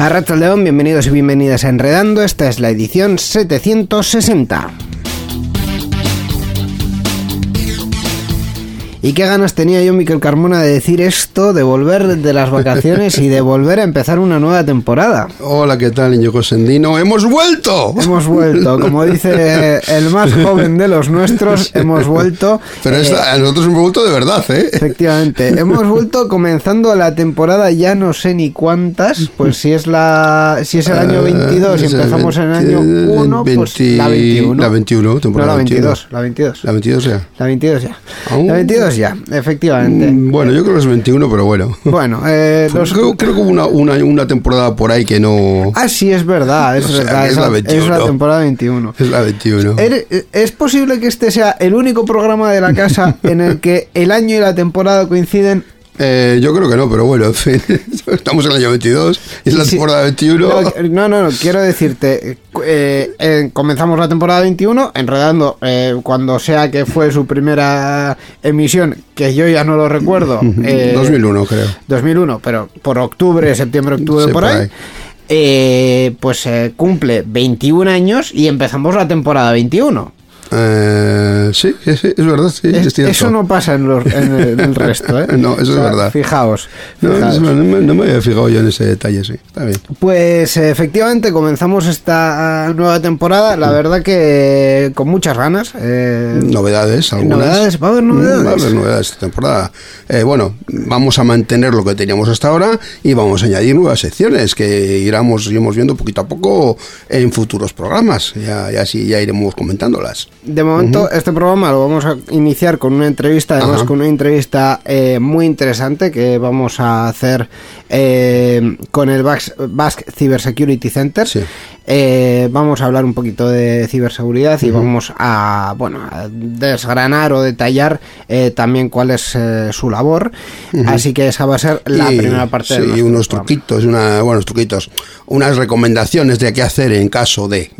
A Rato León, bienvenidos y bienvenidas a Enredando. Esta es la edición 760. ¿Y qué ganas tenía yo, Miquel Carmona, de decir esto, de volver de las vacaciones y de volver a empezar una nueva temporada? Hola, ¿qué tal, Íñigo Sendino? ¡Hemos vuelto! Hemos vuelto, como dice el más joven de los nuestros, hemos vuelto. Pero eh, esta- nosotros hemos vuelto de verdad, ¿eh? Efectivamente, hemos vuelto comenzando la temporada ya no sé ni cuántas, pues si es la si es el año 22 y Eh, es el empezamos en el año 20, 1, pues la 21. La 21, No, temporada la 21. 22, la 22. La 22 ya. La 22 ya. La 22 ya, efectivamente. Mm, Bueno, yo creo que es 21, pero bueno. Bueno, eh, los- Creo, creo que hubo una, una, una temporada por ahí que no... Ah, sí, es verdad, es O sea, verdad. es es, la la, es 21. la temporada 21. Es la 21. Ere- ¿Es posible que este sea el único programa de la casa en el que el año y la temporada coinciden? Eh, yo creo que no, pero bueno, en fin. Estamos en el año 22 y es la Sí. temporada 21. No, no, no, quiero decirte, eh, eh, comenzamos la temporada 21, enredando eh, cuando sea que fue su primera emisión, que yo ya no lo recuerdo. eh, 2001, creo. 2001, pero por octubre, septiembre, octubre, Sí, por por ahí. ahí. eh, pues eh, cumple 21 años y empezamos la temporada 21. Eh, sí, sí, sí, es verdad, sí, Es- es cierto. eso no pasa en, los- en el, en el resto, ¿eh? No, eso es verdad. Fijaos. No, fijaos. no, no me- no me había fijado yo en ese detalle, sí. Está bien. Pues efectivamente comenzamos esta nueva temporada, la verdad que con muchas ganas. eh, Novedades, algunas. Novedades, va a haber Mm, novedades. Va a haber novedades esta temporada. Eh, bueno, vamos a mantener lo que teníamos hasta ahora y vamos a añadir nuevas secciones que iremos, iremos viendo poquito a poco en futuros programas. Ya, ya así ya iremos comentándolas. De momento, este programa lo vamos a iniciar con una entrevista, además con una entrevista eh, muy interesante que vamos a hacer eh, con el Bas- Basque Cyber Security Center. Sí. Eh, vamos a hablar un poquito de ciberseguridad y vamos a, bueno, a desgranar o detallar eh, también cuál es eh, su labor. Así que esa va a ser la Y, primera parte sí, de y unos programa. truquitos, una, buenos truquitos, unas recomendaciones de qué hacer en caso de.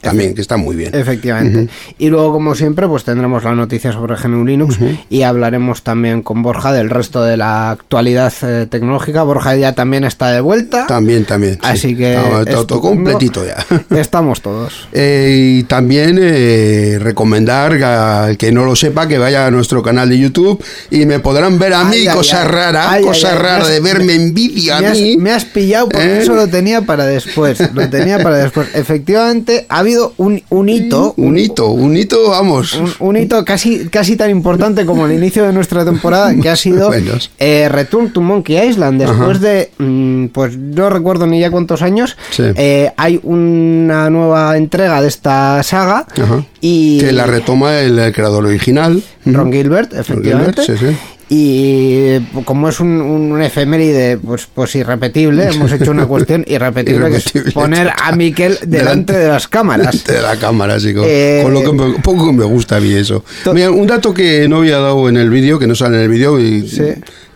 También, que está muy bien. Efectivamente. Y luego, como siempre, pues tendremos la noticia sobre GNU Linux y hablaremos también con Borja del resto de la actualidad eh, tecnológica. Borja ya también está de vuelta. También, también. sí. Así que Está- está todo completito ya. Estamos todos. Eh, y también eh, recomendar al que no lo sepa que vaya a nuestro canal de YouTube y me podrán ver a mí, Ay, cosa ay. rara, cosa me rara has- de verme en vídeo a Me has, mí. me has pillado porque eso lo tenía para después. Lo tenía para después. Efectivamente, ha habido un, un hito. Un hito, un hito, vamos. un, un hito casi, casi tan importante como el inicio de nuestra temporada, que ha sido eh, Return to Monkey Island. Después de, mm, pues no recuerdo ni ya cuántos años, Sí. eh, hay una nueva entrega de esta saga Ajá. y Que la retoma el, creador original. Ron Gilbert, efectivamente. Gilbert, sí, sí. Y como es un, un efeméride pues, pues irrepetible, hemos hecho una cuestión irrepetible, que Irrepetible. es poner a Miquel delante de las cámaras. De la cámara, sí, con, Eh, con lo que me- poco me gusta a mí eso. Mira, un dato que no había dado en el vídeo, que no sale en el vídeo, y Sí.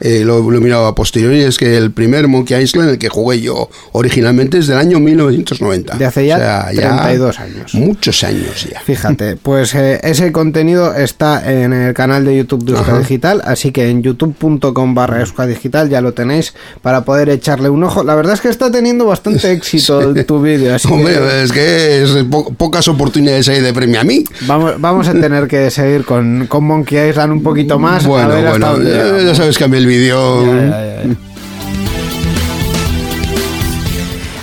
eh, lo, lo he mirado a posteriori, es que el primer Monkey Island, el que jugué yo originalmente, es del año 1990. De hace ya 32 años. Muchos años ya. Fíjate, pues eh, ese contenido está en el canal de YouTube de Euska Ajá. Digital, así que en youtube.com barra Euska Digital ya lo tenéis para poder echarle un ojo. La verdad es que está teniendo bastante éxito tu vídeo, Hombre, que es que es po- pocas oportunidades hay de premio a mí. vamos, vamos a tener que seguir con, con Monkey Island un poquito más. a Bueno, ver bueno, ya, ya sabes que a mí el vídeo...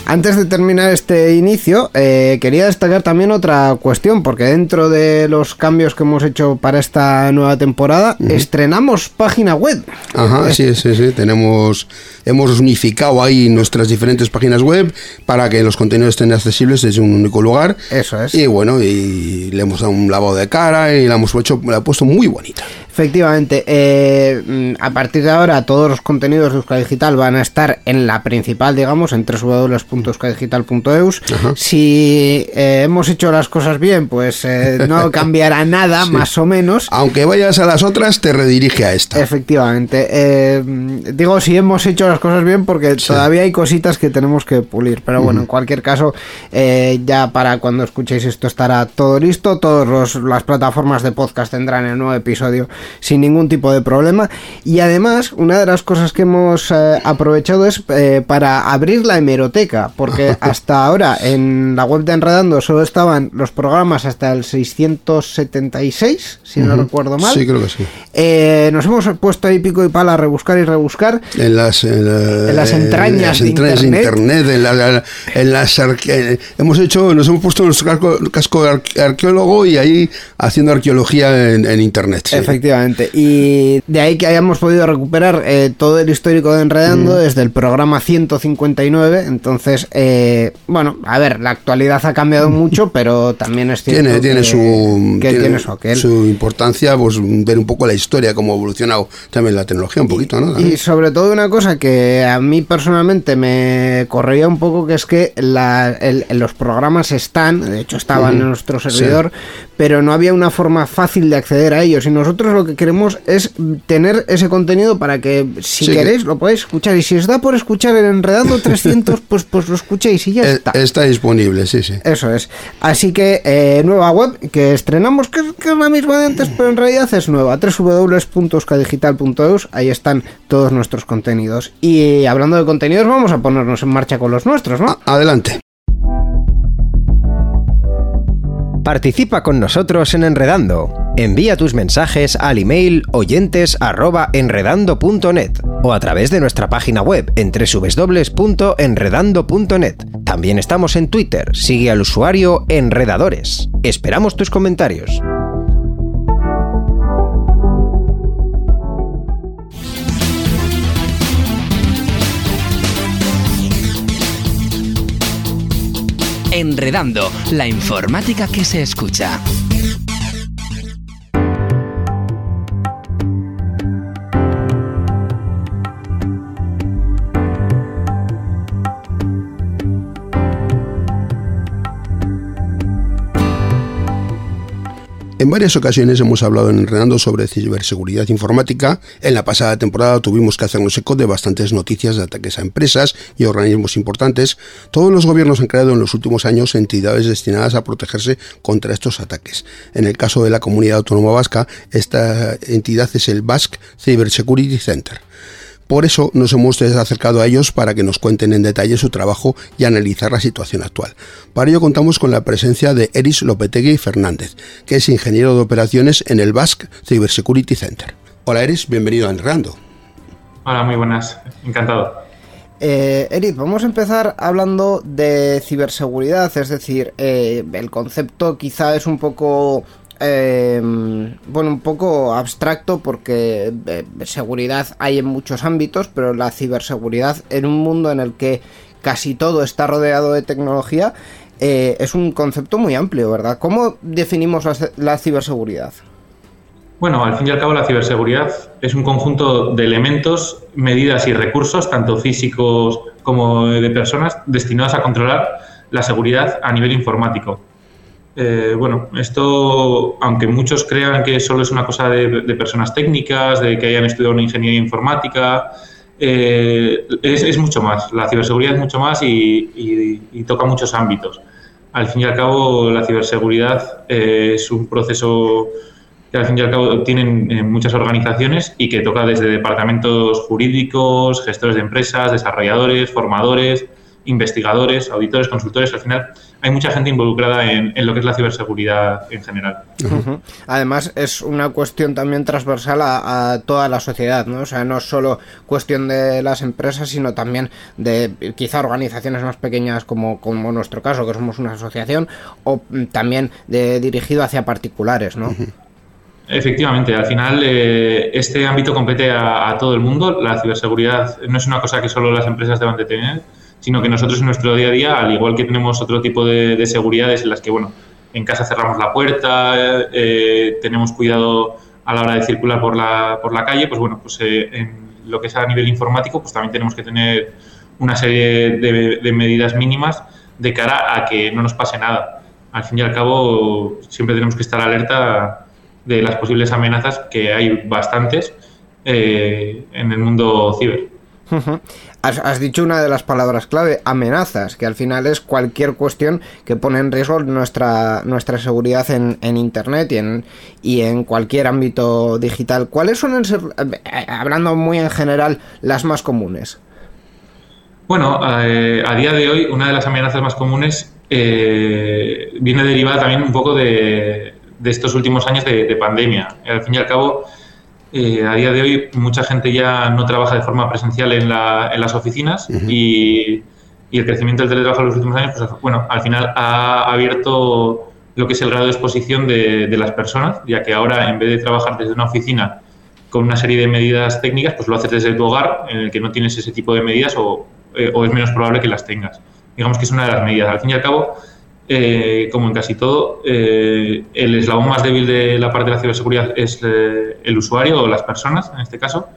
Antes de terminar este inicio, eh, quería destacar también otra cuestión, porque dentro de los cambios que hemos hecho para esta nueva temporada, estrenamos página web. Ajá, sí, sí, sí. Tenemos, hemos unificado ahí nuestras diferentes páginas web para que los contenidos estén accesibles desde un único lugar. Eso es. Y bueno, y le hemos dado un lavado de cara y la hemos hecho, la he puesto muy bonita. Efectivamente, eh, mm, a partir de ahora todos los contenidos de Euskadi Digital van a estar en la principal, digamos, en www.euskadigital.eus. Si eh, hemos hecho las cosas bien, pues eh, no cambiará nada, más o menos. Aunque vayas a las otras, te redirige a esta. Efectivamente. Eh, digo, si hemos hecho las cosas bien, porque todavía hay cositas que tenemos que pulir. Pero bueno, en cualquier caso, eh, ya para cuando escuchéis esto estará todo listo. Todas las plataformas de podcast tendrán el nuevo episodio sin ningún tipo de problema. Y además, una de las cosas que hemos eh, aprovechado es eh, para abrir la hemeroteca, porque hasta ahora en la web de Enredando solo estaban los programas hasta el 676, si no Ujú. recuerdo mal. Sí, creo que sí. Eh, nos hemos puesto ahí pico y pala a rebuscar y rebuscar. En las, en la- En las entrañas en las de entrañas Internet. en, la- en las arque- hemos hecho, nos hemos puesto nuestro casco, casco de arque- arqueólogo y ahí haciendo arqueología en, en internet. sí. Efectivamente. Y de ahí que hayamos podido recuperar eh, todo el histórico de Enredando desde el programa 159. Entonces, eh, bueno, a ver, la actualidad ha cambiado mucho, pero también es cierto Tiene, tiene que- su, que tiene su aquel. su importancia, pues ver un poco la historia, cómo ha evolucionado también la tecnología, un poquito, ¿no? Y sobre todo una cosa que a mí personalmente me correía un poco, que es que la- el- los programas están, de hecho estaban en nuestro servidor, pero no había una forma fácil de acceder a ellos. Y nosotros lo que queremos es tener ese contenido para que si Sí, queréis lo podáis escuchar. Y si os da por escuchar el Enredando 300, pues, pues lo escuchéis y ya Eh, está. está disponible, sí, sí. Eso es. Así que eh, nueva web que estrenamos, que, que es la misma de antes, pero en realidad es nueva. www.euskadigital.eus. Ahí están todos nuestros contenidos. Y hablando de contenidos, vamos a ponernos en marcha con los nuestros, ¿no? Adelante. Participa con nosotros en Enredando. Envía tus mensajes al email oyentes@enredando.net o a través de nuestra página web en www.enredando.net. También estamos en Twitter. Sigue al usuario Enredadores. Esperamos tus comentarios. Enredando, la informática que se escucha. En varias ocasiones hemos hablado en Enredando sobre ciberseguridad informática. En la pasada temporada tuvimos que hacernos eco de bastantes noticias de ataques a empresas y organismos importantes. Todos los gobiernos han creado en los últimos años entidades destinadas a protegerse contra estos ataques. En el caso de la comunidad autónoma vasca, esta entidad es el Basque Cyber Security Center. Por eso nos hemos acercado a ellos para que nos cuenten en detalle su trabajo y analizar la situación actual. Para ello contamos con la presencia de Eris Lopetegui Fernández, que es ingeniero de operaciones en el Basque Cybersecurity Center. Hola Eris, bienvenido a Enredando. Hola, muy buenas. Encantado. Eh, Eric, vamos a empezar hablando de ciberseguridad, es decir, eh, el concepto quizá es un poco, eh, bueno, un poco abstracto porque eh, seguridad hay en muchos ámbitos, pero la ciberseguridad en un mundo en el que casi todo está rodeado de tecnología eh, es un concepto muy amplio, ¿verdad? ¿Cómo definimos la, la ciberseguridad? Bueno, al fin y al cabo la ciberseguridad es un conjunto de elementos, medidas y recursos, tanto físicos como de personas, destinados a controlar la seguridad a nivel informático. Eh, bueno, esto, aunque muchos crean que solo es una cosa de, personas técnicas, de que hayan estudiado una ingeniería informática, eh, es, mucho más. La ciberseguridad es mucho más y, toca muchos ámbitos. Al fin y al cabo, la ciberseguridad eh, es un proceso que al fin y al cabo tienen eh, muchas organizaciones y que toca desde departamentos jurídicos, gestores de empresas, desarrolladores, formadores, investigadores, auditores, consultores. Al final hay mucha gente involucrada en, en lo que es la ciberseguridad en general. Además, es una cuestión también transversal a, a toda la sociedad, ¿no? O sea, no es solo cuestión de las empresas, sino también de quizá organizaciones más pequeñas como, como nuestro caso, que somos una asociación, o mm, también de, dirigido hacia particulares, ¿no? Efectivamente, al final eh, este ámbito compete a, a todo el mundo. La ciberseguridad no es una cosa que solo las empresas deban de tener, sino que nosotros en nuestro día a día, al igual que tenemos otro tipo de, de seguridades en las que, bueno, en casa cerramos la puerta, eh, tenemos cuidado a la hora de circular por la, por la calle, pues bueno, pues eh, en lo que es a nivel informático, pues también tenemos que tener una serie de, de medidas mínimas de cara a que no nos pase nada. Al fin y al cabo, siempre tenemos que estar alerta de las posibles amenazas, que hay bastantes eh, en el mundo ciber. Has dicho una de las palabras clave, amenazas, que al final es cualquier cuestión que pone en riesgo nuestra, nuestra seguridad en, en Internet y en, y en cualquier ámbito digital. ¿Cuáles suelen ser, eh, hablando muy en general, las más comunes? Bueno, eh, a día de hoy una de las amenazas más comunes eh, viene derivada también un poco de, de estos últimos años de, de, pandemia. Al fin y al cabo, eh, a día de hoy mucha gente ya no trabaja de forma presencial en, la, en las oficinas uh -huh. y, y, el crecimiento del teletrabajo en los últimos años, pues bueno, al final ha abierto lo que es el grado de exposición de, de las personas, ya que ahora en vez de trabajar desde una oficina con una serie de medidas técnicas, pues lo haces desde tu hogar, en el que no tienes ese tipo de medidas o, eh, o es menos probable que las tengas. Digamos que es una de las medidas. Al fin y al cabo, eh, como en casi todo, eh, el eslabón más débil de la parte de la ciberseguridad es eh, el usuario o las personas, en este caso.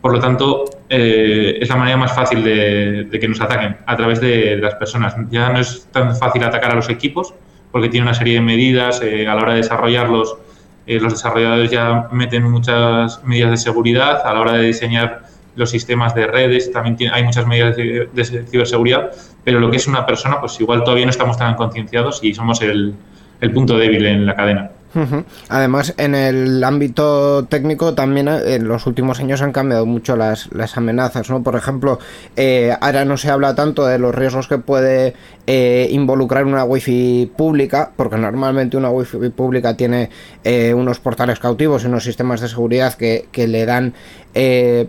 Por lo tanto, eh, es la manera más fácil de, de, que nos ataquen, a través de, de, las personas. Ya no es tan fácil atacar a los equipos, porque tiene una serie de medidas. Eh, a la hora de desarrollarlos, eh, los desarrolladores ya meten muchas medidas de seguridad. A la hora de diseñar los sistemas de redes, también tiene, hay muchas medidas de, ciberseguridad, pero lo que es una persona, pues igual todavía no estamos tan concienciados y somos el, el punto débil en la cadena. Además, en el ámbito técnico también eh, en los últimos años han cambiado mucho las, las amenazas, ¿no? Por ejemplo, eh, ahora no se habla tanto de los riesgos que puede eh, involucrar una wifi pública, porque normalmente una wifi pública tiene eh, unos portales cautivos y unos sistemas de seguridad que, que le dan,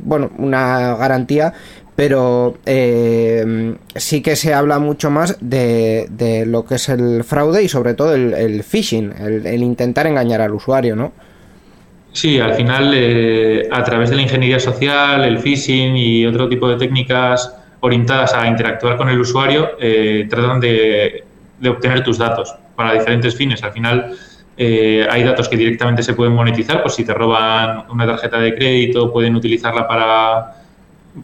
bueno, una garantía, pero eh, sí que se habla mucho más de, de, lo que es el fraude y sobre todo el, phishing, el, el, intentar engañar al usuario, ¿no? Sí, al final, eh, a través de la ingeniería social, el phishing y otro tipo de técnicas orientadas a interactuar con el usuario, eh, tratan de, de, obtener tus datos para diferentes fines. Al final, eh, hay datos que directamente se pueden monetizar, pues si te roban una tarjeta de crédito, pueden utilizarla para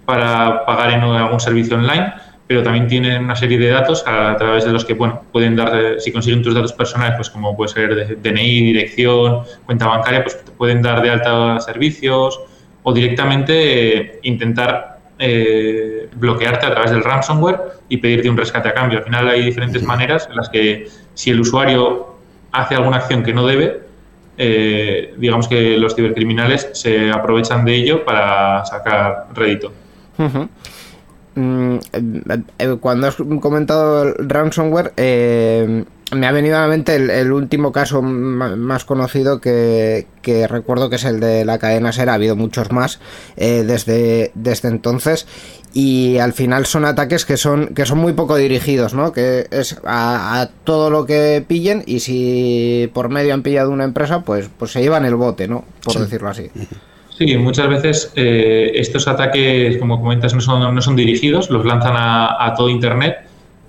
para pagar en algún servicio online, pero también tienen una serie de datos a, través de los que bueno, pueden dar, si consiguen tus datos personales, pues como puede ser DNI, dirección, cuenta bancaria, pues te pueden dar de alta servicios o directamente eh, intentar eh, bloquearte a través del ransomware y pedirte un rescate a cambio. Al final hay diferentes maneras en las que si el usuario hace alguna acción que no debe, eh, digamos que los cibercriminales se aprovechan de ello para sacar rédito. Uh -huh. Cuando has comentado el ransomware, eh, me ha venido a la mente el, el último caso más conocido que, que, recuerdo que es el de la cadena SER. Ha habido muchos más eh, desde, desde entonces y al final son ataques que son que son muy poco dirigidos, ¿no? Que es a, a, todo lo que pillen y si por medio han pillado una empresa, pues pues se llevan el bote, ¿no? Por sí. decirlo así. Sí, muchas veces eh, estos ataques, como comentas, no son, no son dirigidos, los lanzan a, a todo Internet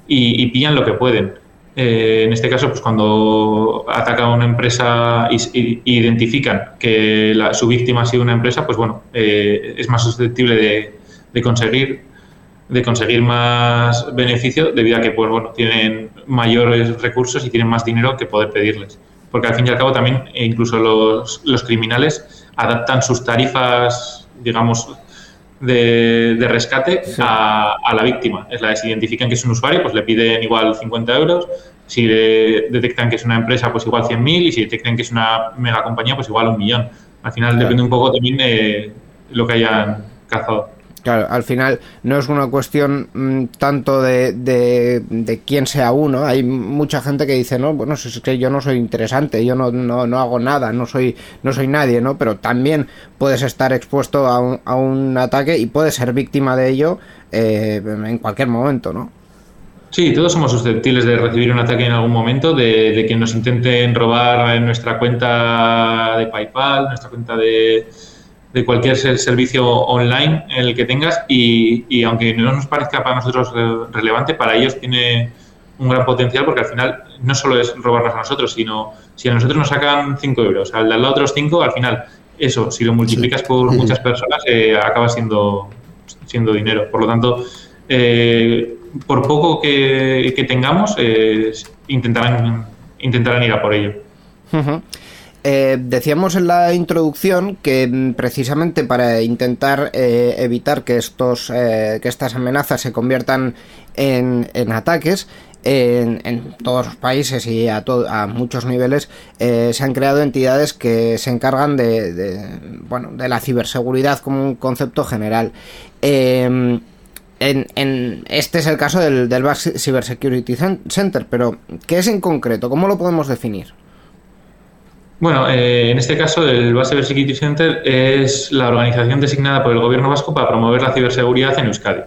y, y, pillan lo que pueden. Eh, en este caso, pues cuando ataca a una empresa y, identifican que la, su víctima ha sido una empresa, pues bueno, eh, es más susceptible de, de, conseguir de conseguir más beneficio debido a que pues bueno tienen mayores recursos y tienen más dinero que poder pedirles porque al fin y al cabo también incluso los, los criminales adaptan sus tarifas, digamos, de, de rescate sí. a, a, la víctima. Es la de si identifican que es un usuario, pues le piden igual 50 euros. Si le detectan que es una empresa, pues igual 100.000. Y si detectan que es una mega compañía, pues igual un millón. Al final claro. depende un poco también de lo que hayan cazado. Claro, al final no es una cuestión mm, tanto de, de, quién sea uno. Hay mucha gente que dice, no, bueno, es que yo no soy interesante, yo no, no, no hago nada, no soy, no soy nadie, ¿no? Pero también puedes estar expuesto a un, a un ataque y puedes ser víctima de ello eh, en cualquier momento, ¿no? Sí, todos somos susceptibles de recibir un ataque en algún momento, de, de que nos intenten robar nuestra cuenta de PayPal, nuestra cuenta de, de cualquier servicio online en el que tengas y, y, aunque no nos parezca para nosotros relevante, para ellos tiene un gran potencial porque al final no solo es robarnos a nosotros, sino si a nosotros nos sacan 5 euros, al de al lado otros 5, al final eso, si lo multiplicas por muchas personas, eh, acaba siendo, siendo dinero. Por lo tanto, eh, por poco que, que tengamos, eh, intentarán, intentarán ir a por ello. Uh -huh. Eh, decíamos en la introducción que mm, precisamente para intentar eh, evitar que estos eh, que estas amenazas se conviertan en, en ataques en, todos los países y a, a muchos niveles se han creado entidades que se encargan de, bueno de la ciberseguridad como un concepto general en, en, este es el caso del, del Back Cybersecurity Center, pero ¿qué es en concreto? ¿Cómo lo podemos definir? Bueno, eh, en este caso el Base Cybersecurity Center es la organización designada por el Gobierno vasco para promover la ciberseguridad en Euskadi.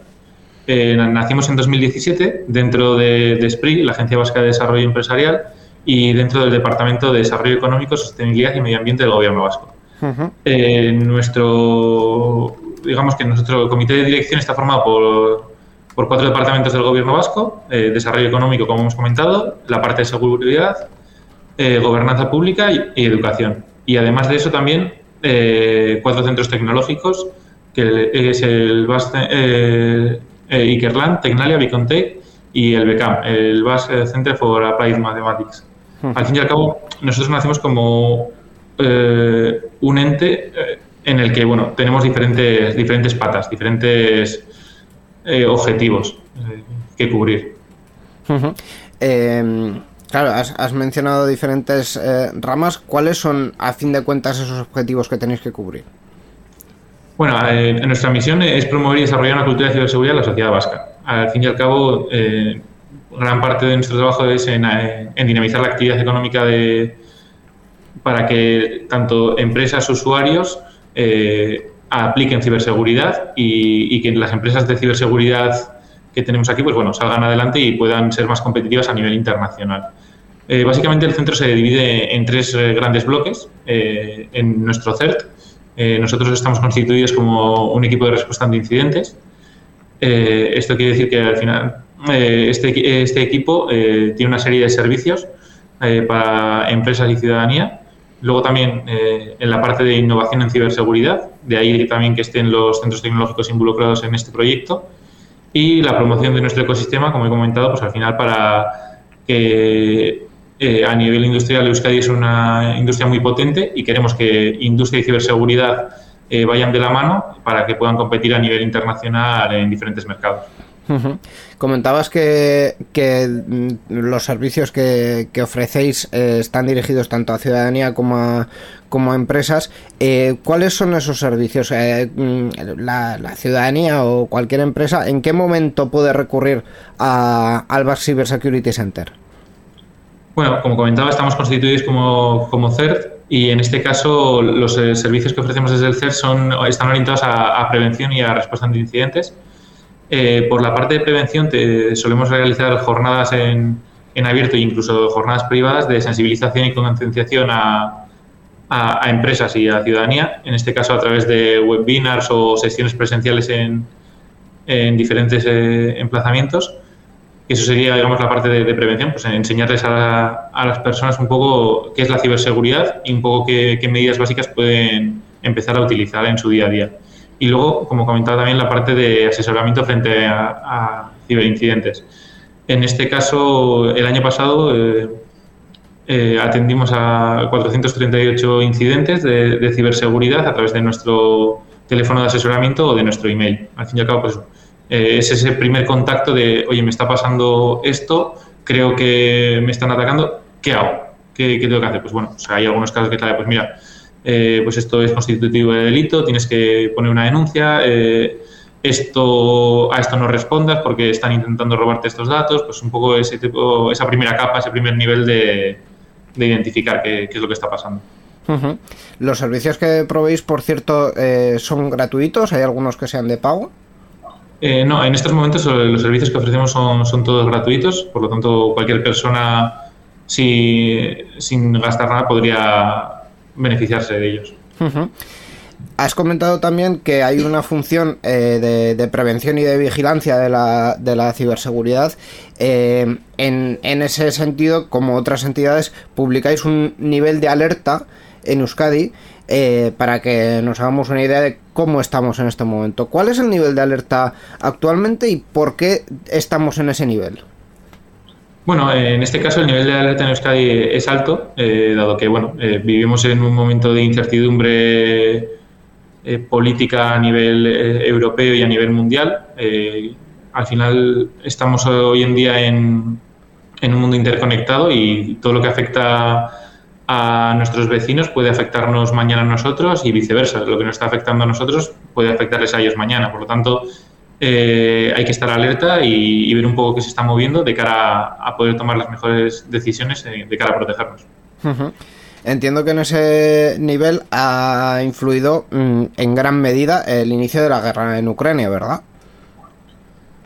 Eh, nacimos en 2017 dentro de, de, SPRI, la Agencia Vasca de Desarrollo Empresarial, y dentro del Departamento de Desarrollo Económico, Sostenibilidad y Medio Ambiente del Gobierno vasco. Uh -huh. eh, nuestro, digamos que nuestro comité de dirección está formado por, por cuatro departamentos del Gobierno vasco, eh, Desarrollo Económico, como hemos comentado, la parte de seguridad, eh, gobernanza pública y, y, educación. Y además de eso también eh, cuatro centros tecnológicos, que es el BAS eh, Ikerland, Tecnalia, Bicontech y el BECAM, el BAS Center for Applied Mathematics. -huh. Al fin y al cabo, nosotros nacimos como un ente en el que bueno, tenemos diferentes, diferentes patas, diferentes objetivos que cubrir. Uh -huh. Claro, has, has mencionado diferentes eh, ramas. ¿Cuáles son, a fin de cuentas, esos objetivos que tenéis que cubrir? Bueno, eh, nuestra misión es promover y desarrollar una cultura de ciberseguridad en la sociedad vasca. Al fin y al cabo, eh, gran parte de nuestro trabajo es en, en dinamizar la actividad económica de, para que tanto empresas, usuarios eh, apliquen ciberseguridad y, y que las empresas de ciberseguridad que tenemos aquí, pues bueno, salgan adelante y puedan ser más competitivas a nivel internacional. Eh, básicamente el centro se divide en tres eh, grandes bloques. Eh, en nuestro CERT, nosotros estamos constituidos como un equipo de respuesta ante incidentes. esto quiere decir que al final este, este, equipo tiene una serie de servicios para empresas y ciudadanía. Luego también en la parte de innovación en ciberseguridad, de ahí también que estén los centros tecnológicos involucrados en este proyecto y la promoción de nuestro ecosistema, como he comentado, pues al final para que eh, a nivel industrial Euskadi es una industria muy potente y queremos que industria y ciberseguridad eh, vayan de la mano para que puedan competir a nivel internacional en diferentes mercados. Comentabas que, que, los servicios que, ofrecéis eh, están dirigidos tanto a ciudadanía como a, empresas. ¿Cuáles son esos servicios? Eh, la, ciudadanía o cualquier empresa, ¿en qué momento puede recurrir a, al Bar Cyber Security Center? Bueno, como comentaba, estamos constituidos como, como CERT y en este caso los servicios que ofrecemos desde el CERT son, están orientados a, prevención y a respuesta ante incidentes. Eh, por la parte de prevención te, solemos realizar jornadas en, en, abierto e incluso jornadas privadas de sensibilización y concienciación a, a, a, empresas y a ciudadanía, en este caso a través de webinars o sesiones presenciales en, en diferentes eh, emplazamientos. Eso sería, digamos, la parte de, prevención, pues enseñarles a, la, a, las personas un poco qué es la ciberseguridad y un poco qué, qué medidas básicas pueden empezar a utilizar en su día a día. Y luego, como comentaba también, la parte de asesoramiento frente a, a ciberincidentes. En este caso, el año pasado eh, eh, atendimos a 438 incidentes de, de, ciberseguridad a través de nuestro teléfono de asesoramiento o de nuestro email. Al fin y al cabo, pues, eh, es ese primer contacto de, oye, me está pasando esto, creo que me están atacando, ¿qué hago? ¿Qué, qué tengo que hacer? Pues bueno, o sea, hay algunos casos que tal, pues mira, eh, pues esto es constitutivo de delito, tienes que poner una denuncia, eh, esto a esto no respondas porque están intentando robarte estos datos, pues un poco ese tipo, esa primera capa, ese primer nivel de, de identificar qué, qué es lo que está pasando. Los servicios que proveéis, por cierto, eh, son gratuitos. Hay algunos que sean de pago. Eh, no, en estos momentos los servicios que ofrecemos son, todos gratuitos, por lo tanto cualquier persona si- sin gastar nada podría beneficiarse de ellos. Has comentado también que hay una función eh, de, prevención y de vigilancia de la, de la ciberseguridad. Eh, en, en ese sentido, como otras entidades, publicáis un nivel de alerta en Euskadi eh, para que nos hagamos una idea de cómo estamos en este momento. ¿Cuál es el nivel de alerta actualmente y por qué estamos en ese nivel? Bueno, eh, en este caso el nivel de alerta en Euskadi es alto, eh, dado que bueno, vivimos en un momento de incertidumbre política a nivel europeo y a nivel mundial. Al final estamos hoy en día en, en un mundo interconectado y todo lo que afecta a nuestros vecinos puede afectarnos mañana a nosotros y viceversa. Lo que nos está afectando a nosotros puede afectarles a ellos mañana. Por lo tanto, eh, hay que estar alerta y, ver un poco qué se está moviendo de cara a, poder tomar las mejores decisiones eh, de cara a protegernos. Entiendo que en ese nivel ha influido mm, en gran medida el inicio de la guerra en Ucrania, ¿verdad?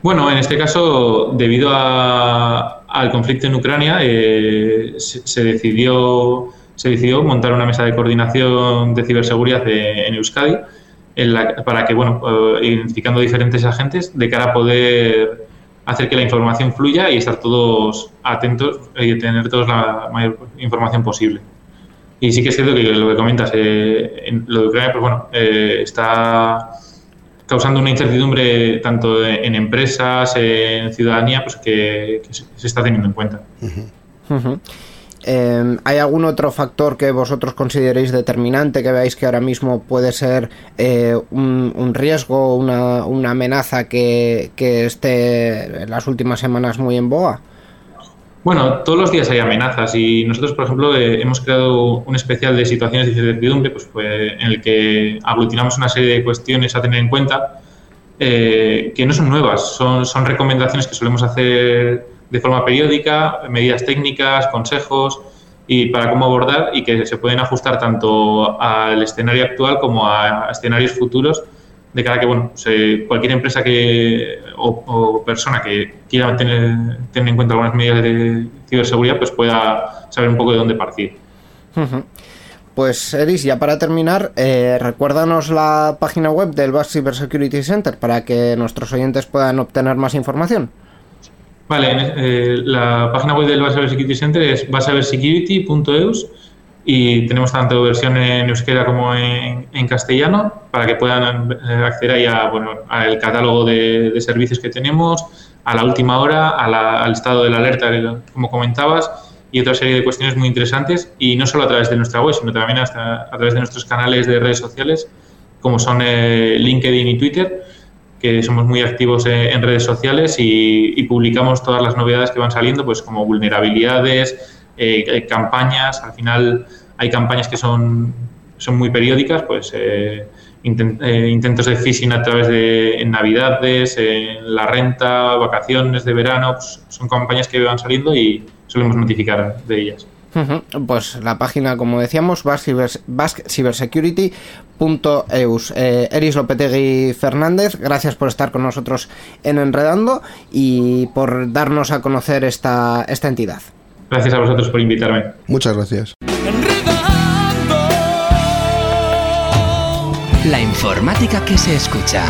Bueno, en este caso, debido a- al conflicto en Ucrania, eh, se, decidió montar una mesa de coordinación de ciberseguridad de- en Euskadi en la- para que, bueno, eh, identificando diferentes agentes de cara a poder hacer que la información fluya y estar todos atentos y tener todos la mayor información posible. Y sí que es cierto que lo que comentas, eh, en lo de Ucrania, pues bueno, eh, está causando una incertidumbre tanto en empresas, en ciudadanía, pues que, se está teniendo en cuenta. Eh, ¿Hay algún otro factor que vosotros consideréis determinante que veáis que ahora mismo puede ser eh, un, riesgo, una, una amenaza que, que esté en las últimas semanas muy en boga? Bueno, todos los días hay amenazas y nosotros, por ejemplo, eh, hemos creado un especial de situaciones de incertidumbre pues, pues, en el que aglutinamos una serie de cuestiones a tener en cuenta eh, que no son nuevas, son, son recomendaciones que solemos hacer de forma periódica, medidas técnicas, consejos y para cómo abordar y que se pueden ajustar tanto al escenario actual como a escenarios futuros de cara a que bueno, se- cualquier empresa que o, o persona que quiera tener, tener en cuenta algunas medidas de ciberseguridad pues pueda saber un poco de dónde partir. Pues Eris, ya para terminar, eh, recuérdanos la página web del Basque Cyber Security Center para que nuestros oyentes puedan obtener más información. Vale, eh, la página web del Cyber Security Center es basabersecurity.eus y tenemos tanto versión en euskera como en, en castellano para que puedan eh, acceder ahí a, bueno, al catálogo de, de servicios que tenemos, a la última hora, a la- al estado de la alerta, como comentabas, y otra serie de cuestiones muy interesantes, y no solo a través de nuestra web, sino también hasta a través de nuestros canales de redes sociales, como son eh, LinkedIn y Twitter, que somos muy activos eh, en redes sociales y, y publicamos todas las novedades que van saliendo, pues como vulnerabilidades, eh, eh, campañas. Al final hay campañas que son, son muy periódicas, pues eh, eh, intentos de phishing a través de en navidades, en la renta, vacaciones de verano, pues, son campañas que van saliendo y solemos notificar de ellas. Pues la página, como decíamos, basquecybersecurity.eus. Eh, Eris Lopetegui Fernández, gracias por estar con nosotros en Enredando y por darnos a conocer esta, esta entidad. Gracias a vosotros por invitarme. Muchas gracias. La informática que se escucha.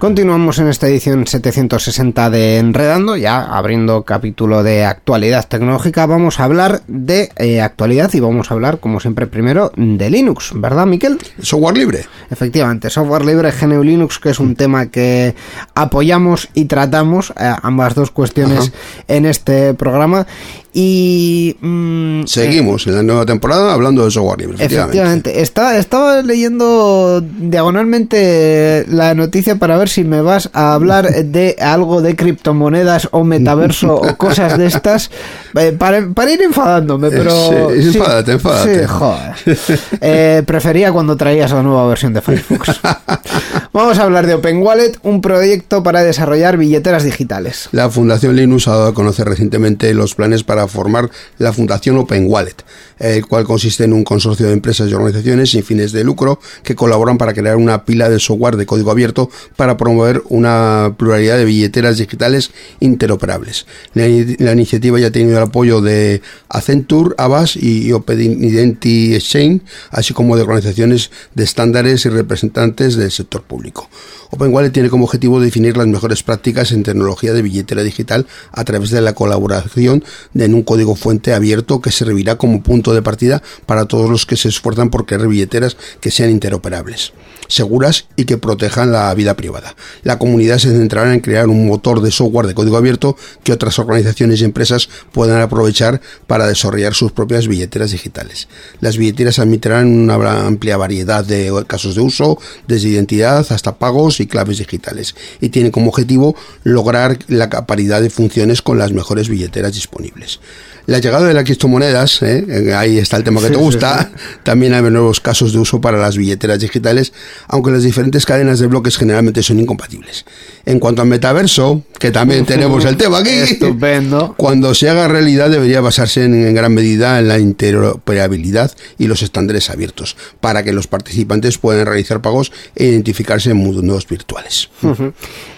Continuamos en esta edición 760 de Enredando, ya abriendo capítulo de actualidad tecnológica. Vamos a hablar de eh, actualidad y vamos a hablar, como siempre, primero de Linux, ¿verdad, Miquel? Software libre. Efectivamente, software libre, GNU Linux, que es un tema que apoyamos y tratamos, eh, ambas dos cuestiones Ajá. en este programa. Y. mm, Seguimos en la nueva temporada hablando de software libre. Efectivamente. Efectivamente. Estaba, estaba leyendo diagonalmente la noticia para ver si me vas a hablar de algo de criptomonedas o metaverso o cosas de estas. eh, para, para ir enfadándome, pero. Sí, enfádate, enfádate. Sí, joder. Eh, prefería cuando traías la nueva versión de Firefox. Vamos a hablar de Open Wallet, un proyecto para desarrollar billeteras digitales. La Fundación Linux ha dado a conocer recientemente los planes para formar la Fundación Open Wallet, el cual consiste en un consorcio de empresas y organizaciones sin fines de lucro que colaboran para crear una pila de software de código abierto para promover una pluralidad de billeteras digitales interoperables. La, ini- la iniciativa ya ha tenido el apoyo de Accenture, Avast y Open Identity Exchange, así como de organizaciones de estándares y representantes del sector público. Open Wallet tiene como objetivo definir las mejores prácticas en tecnología de billetera digital a través de la colaboración en un código fuente abierto que servirá como punto de partida para todos los que se esfuerzan por crear billeteras que sean interoperables, seguras y que protejan la vida privada. La comunidad se centrará en crear un motor de software de código abierto que otras organizaciones y empresas puedan aprovechar para desarrollar sus propias billeteras digitales. Las billeteras admitirán una amplia variedad de casos de uso, desde identidad hasta pagos y claves digitales, y tiene como objetivo lograr la paridad de funciones con las mejores billeteras disponibles. La llegada de las criptomonedas, ¿eh? Eh, ahí está el tema que Sí, te sí, gusta, también hay nuevos casos de uso para las billeteras digitales, aunque las diferentes cadenas de bloques generalmente son incompatibles. En cuanto al metaverso, que también tenemos el tema aquí, Estupendo. cuando se haga realidad debería basarse en, en gran medida en la interoperabilidad y los estándares abiertos, para que los participantes puedan realizar pagos e identificarse en mundos virtuales.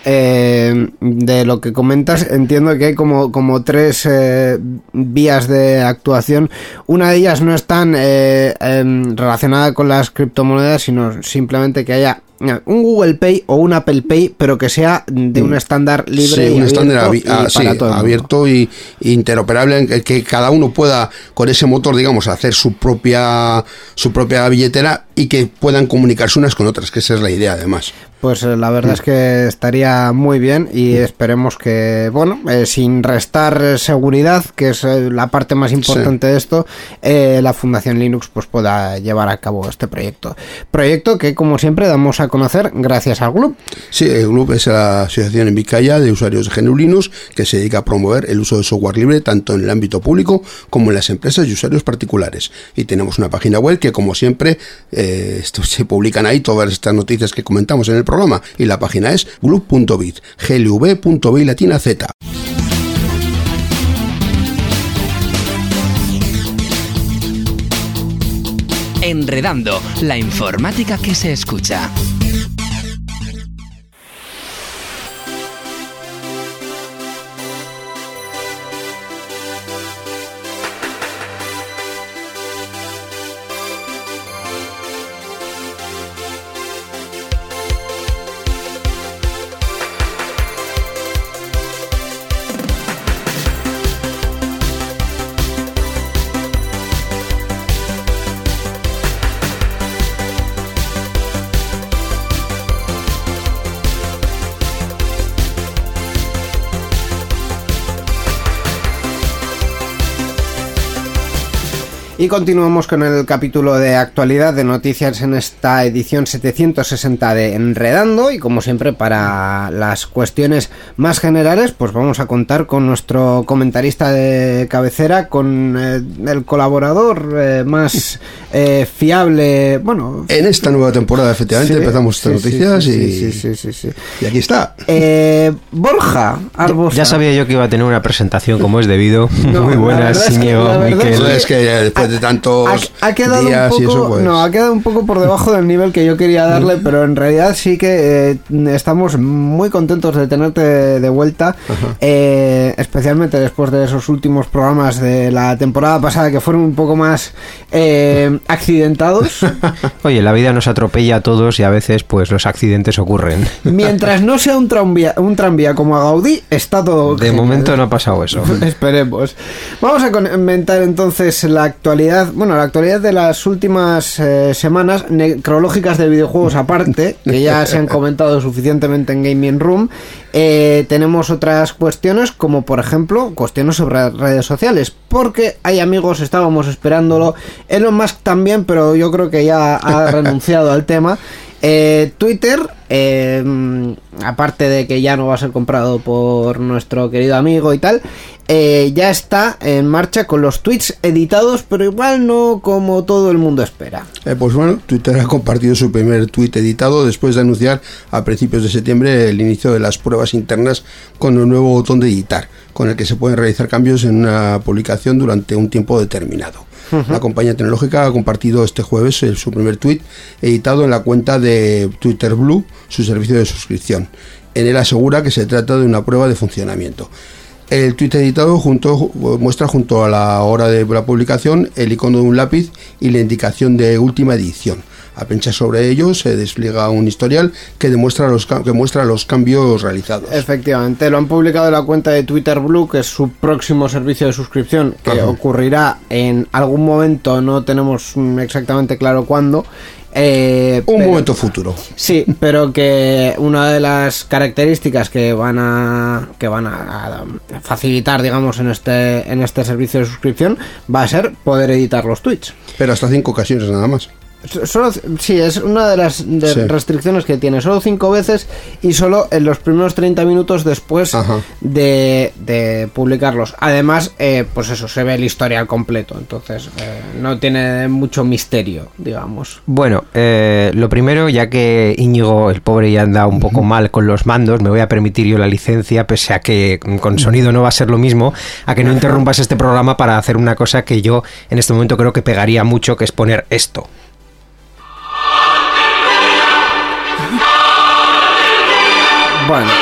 Eh, de lo que comentas, entiendo que hay como, como tres eh, vías de actuación. Una de ellas no es tan eh, em, relacionada con las criptomonedas, sino simplemente que haya eh, un Google Pay o un Apple Pay, pero que sea de un estándar libre Sí, y un estándar abierto abi- ah, y sí, abierto y, y interoperable, en que, que cada uno pueda con ese motor, digamos, hacer su propia su propia billetera y que puedan comunicarse unas con otras, que esa es la idea además. Pues eh, la verdad es que estaría muy bien y esperemos que, bueno, eh, sin restar eh, seguridad, que es la parte más importante de esto, eh, la Fundación Linux pues pueda llevar a cabo este proyecto. Proyecto que, como siempre, damos a conocer gracias al Club. Sí, el GLUB es la asociación en Vizcaya de usuarios de GNU Linux que se dedica a promover el uso de software libre tanto en el ámbito público como en las empresas y usuarios particulares. Y tenemos una página web que, como siempre, eh, esto, se publican ahí todas estas noticias que comentamos en el Y la página es glub.bit, glv.bi latina z. Enredando, la informática que se escucha. Y continuamos con el capítulo de actualidad de noticias en esta edición 760 de Enredando y como siempre para las cuestiones más generales pues vamos a contar con nuestro comentarista de cabecera, con eh, el colaborador eh, más eh, fiable, bueno... En esta nueva temporada, efectivamente, sí, empezamos estas sí, noticias sí, y, sí, sí, sí, sí. y aquí está. Eh, Borja Arbosa. Ya sabía yo que iba a tener una presentación como es debido. No, Muy es que- Íñigo, Miquel. es Eso es que después de tantos ha, ha quedado días un y poco, eso, pues... no, ha quedado un poco por debajo del nivel que yo quería darle, pero en realidad sí que eh, estamos muy contentos de tenerte de vuelta, eh, especialmente después de esos últimos programas de la temporada pasada que fueron un poco más eh, accidentados. Oye, la vida nos atropella a todos y a veces pues los accidentes ocurren. Mientras no sea un tranvía, un tranvía como a Gaudí, está todo De genial. momento no ha pasado eso. Esperemos. Vamos a comentar entonces la actualidad bueno, la actualidad de las últimas eh, semanas, necrológicas de videojuegos aparte, que ya se han comentado suficientemente en Gaming Room, eh, tenemos otras cuestiones como por ejemplo cuestiones sobre redes sociales, porque hay amigos, estábamos esperándolo, Elon Musk también, pero yo creo que ya ha renunciado al tema. Eh, Twitter, eh, aparte de que ya no va a ser comprado por nuestro querido amigo y tal, eh, ya está en marcha con los tweets editados, pero igual no como todo el mundo espera. Eh, pues bueno, Twitter ha compartido su primer tweet editado después de anunciar a principios de septiembre el inicio de las pruebas internas con el nuevo botón de editar, con el que se pueden realizar cambios en una publicación durante un tiempo determinado. La compañía tecnológica ha compartido este jueves eh, su primer tweet editado en la cuenta de Twitter Blue, su servicio de suscripción. En él asegura que se trata de una prueba de funcionamiento. El tweet editado junto, muestra junto a la hora de la publicación el icono de un lápiz y la indicación de última edición. A pinchar sobre ello se despliega un historial que demuestra los, que muestra los cambios realizados. Efectivamente, lo han publicado en la cuenta de Twitter Blue, que es su próximo servicio de suscripción, que Ajá. ocurrirá en algún momento, no tenemos mm, exactamente claro cuándo. Eh, Un pero- momento futuro. Sí, pero que una de las características que van a que van a, a facilitar, digamos, en este en este servicio de suscripción va a ser poder editar los tweets. Pero hasta cinco ocasiones nada más. So- Solo, sí, es una de las de Sí. restricciones que tiene. Solo cinco veces y solo en los primeros 30 minutos después de, de publicarlos. Además, eh, pues eso, se ve el historial completo. Entonces, eh, no tiene mucho misterio, digamos. Bueno, eh, lo primero, ya que Íñigo, el pobre, ya anda un poco mal con los mandos, me voy a permitir yo la licencia, pese a que con sonido no va a ser lo mismo, a que no interrumpas este programa para hacer una cosa que yo en este momento creo que pegaría mucho, que es poner esto. Bueno.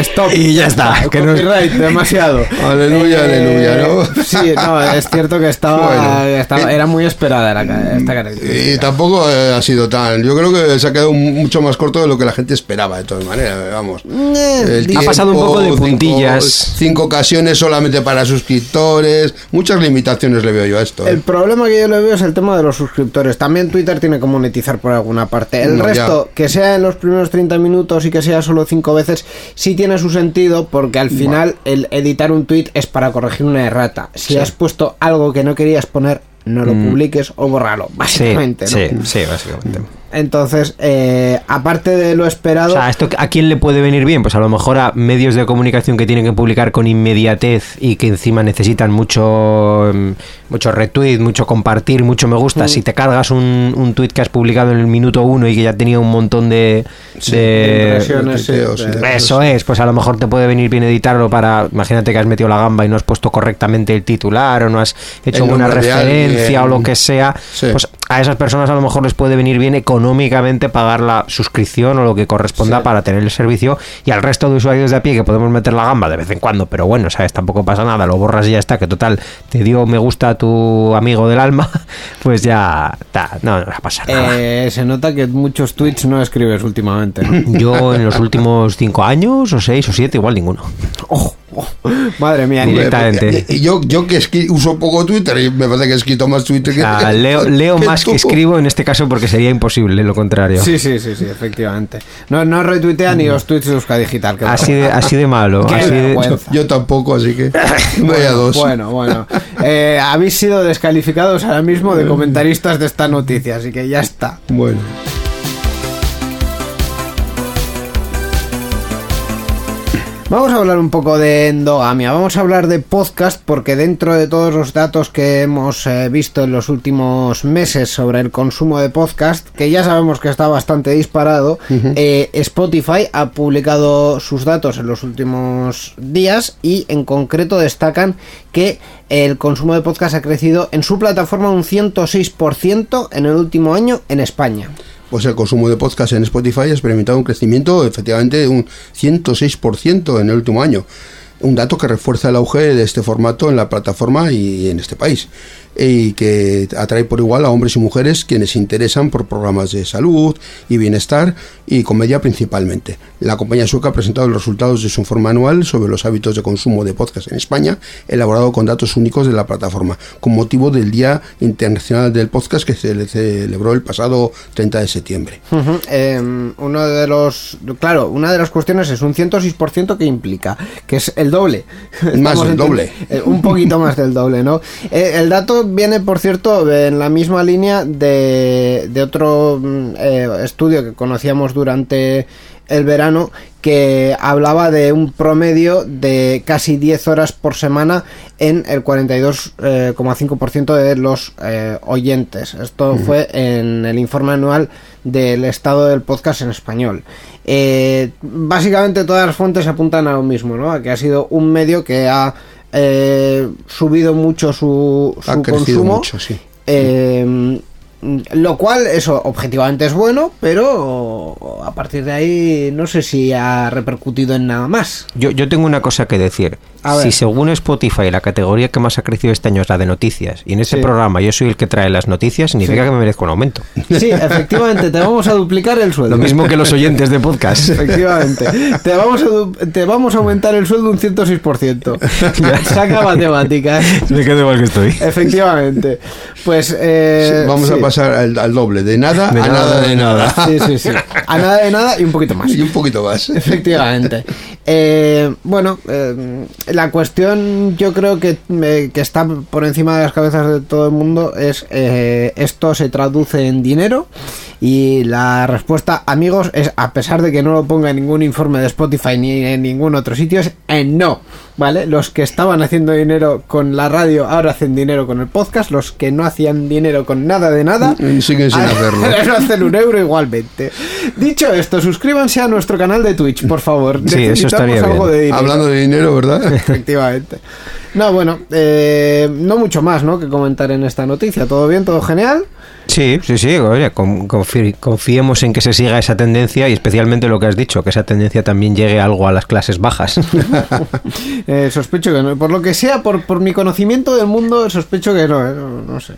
Stop. Y ya está, que no- Copyright, demasiado. Aleluya, aleluya, ¿no? Sí, no, es cierto que estaba, Bueno. estaba- era muy esperada la esta característica. Y tampoco eh, ha sido tan. Yo creo que se ha quedado mucho más corto de lo que la gente esperaba, de todas maneras. Vamos. Eh, Ha pasado un poco de cinco- puntillas. Cinco, ocasiones solamente para suscriptores. Muchas limitaciones le veo yo a esto. ¿eh? El problema que yo le veo es el tema de los suscriptores. También Twitter tiene que monetizar por alguna parte. El No, resto, ya. que sea en los primeros 30 minutos y que sea solo 5 veces, sí tiene su sentido porque al final el editar un tweet es para corregir una errata. Si has puesto algo que no querías poner, no lo publiques o borralo, Sí, básicamente. ¿no? sí, sí, básicamente. Entonces, eh, aparte de lo O esperado, sea, ¿esto a quién le puede venir bien? Pues a lo mejor a medios de comunicación que tienen que publicar con inmediatez y que encima necesitan mucho, mm, mucho retweet, mucho compartir, mucho me gusta. Si te cargas un, un tweet que has publicado en el minuto uno y que ya tenía un montón de... de- impresiones, sí, tuiteos, de- sí. eso es, pues a lo mejor te puede venir bien editarlo para, imagínate que has metido la gamba y no has puesto correctamente el titular o no has hecho de referencia o lo que sea, Sí. pues a esas personas a lo mejor les puede venir bien económicamente pagar la suscripción o lo que corresponda Sí. para tener el servicio y al resto de usuarios de a pie que podemos meter la gamba de vez en cuando, pero bueno, sabes, tampoco pasa nada, lo borras y ya está, que total te dio me gusta a tu amigo del alma, pues ya ta, no, no va a pasar nada. eh, se nota que muchos tweets no escribes últimamente. ¿no? Yo en los últimos cinco años o seis o siete igual ninguno. Ojo. Madre mía, Directamente. Y yo, yo que uso poco Twitter y me parece que he escrito más Twitter que. O sea, leo, leo más que escribo en este caso porque sería imposible lo contrario. Sí, sí, sí, sí, efectivamente. No, no retuitea ni los tweets de Euska Digital. que Así de, así de malo. Qué así de- vergüenza. Yo tampoco, así que. Vaya dos. Bueno, bueno. Eh, habéis sido descalificados ahora mismo de comentaristas de esta noticia, así que ya está. Bueno. Vamos a hablar un poco de endogamia, vamos a hablar de podcast porque dentro de todos los datos que hemos eh, visto en los últimos meses sobre el consumo de podcast, que ya sabemos que está bastante disparado, eh, Spotify ha publicado sus datos en los últimos días y en concreto destacan que el consumo de podcast ha crecido en su plataforma un 106% en el último año en España. Pues el consumo de podcast en Spotify ha experimentado un crecimiento efectivamente de un 106% en el último año. Un dato que refuerza el auge de este formato en la plataforma y en este país. Y que atrae por igual a hombres y mujeres quienes se interesan por programas de salud y bienestar y comedia principalmente. La compañía sueca ha presentado los resultados de su informe anual sobre los hábitos de consumo de podcast en España, elaborado con datos únicos de la plataforma, con motivo del Día Internacional del Podcast que se celebró el pasado 30 de septiembre. Eh, uno de los. Claro, una de las cuestiones es un 106% que implica, que es el doble. Más del doble. eh, un poquito más del doble, ¿no? Eh, el dato viene, por cierto, en la misma línea de, de otro mm, eh, estudio que conocíamos durante el verano que hablaba de un promedio de casi 10 horas por semana en el 42,5% de los eh, oyentes. Esto fue en el informe anual del estado del podcast en español. Eh, básicamente todas las fuentes apuntan a lo mismo, ¿no? A que ha sido un medio que ha eh, subido mucho su, su Ha consumo. mucho, sí. Eh, lo cual, eso, objetivamente es bueno, pero a partir de ahí no sé si ha repercutido en nada más. Yo, yo tengo una cosa que decir. A ver. Si según Spotify la categoría que más ha crecido este año es la de noticias, y en ese Sí. programa yo soy el que trae las noticias, significa Sí. que me merezco un aumento. Sí, efectivamente, te vamos a duplicar el sueldo. Lo mismo que los oyentes de podcast. Efectivamente. Te vamos, a, te vamos a aumentar el sueldo un 106%. Saca matemáticas. me quedo igual que estoy. Efectivamente. Pues. eh, Vamos sí. a pasar al, al doble, de nada De a nada, nada de nada. Sí, sí, sí. A nada de nada y un poquito más. Y un poquito más. Efectivamente. Eh, bueno, eh, la cuestión yo creo que, eh, que está por encima de las cabezas de todo el mundo es eh, esto se traduce en dinero y la respuesta, amigos, es a pesar de que no lo ponga en ningún informe de Spotify ni en ningún otro sitio, es en no. ¿Vale? Los que estaban haciendo dinero con la radio ahora hacen dinero con el podcast. Los que no hacían dinero con nada de nada siguen sin hacerlo. ahora hacen un euro igualmente. Dicho esto, suscríbanse a nuestro canal de Twitch, por favor. Sí, eso estaría algo bien. de dinero. Hablando de dinero, ¿verdad? Efectivamente. No, bueno, eh, no mucho más, ¿no? Que comentar en esta noticia. ¿Todo bien? ¿Todo genial? Sí, sí, sí, oye, con- confi- confiemos en que se siga esa tendencia y especialmente lo que has dicho, que esa tendencia también llegue algo a las clases bajas. Eh, sospecho que no. Por lo que sea, por, por mi conocimiento del mundo, sospecho que no, ¿eh? no, no sé.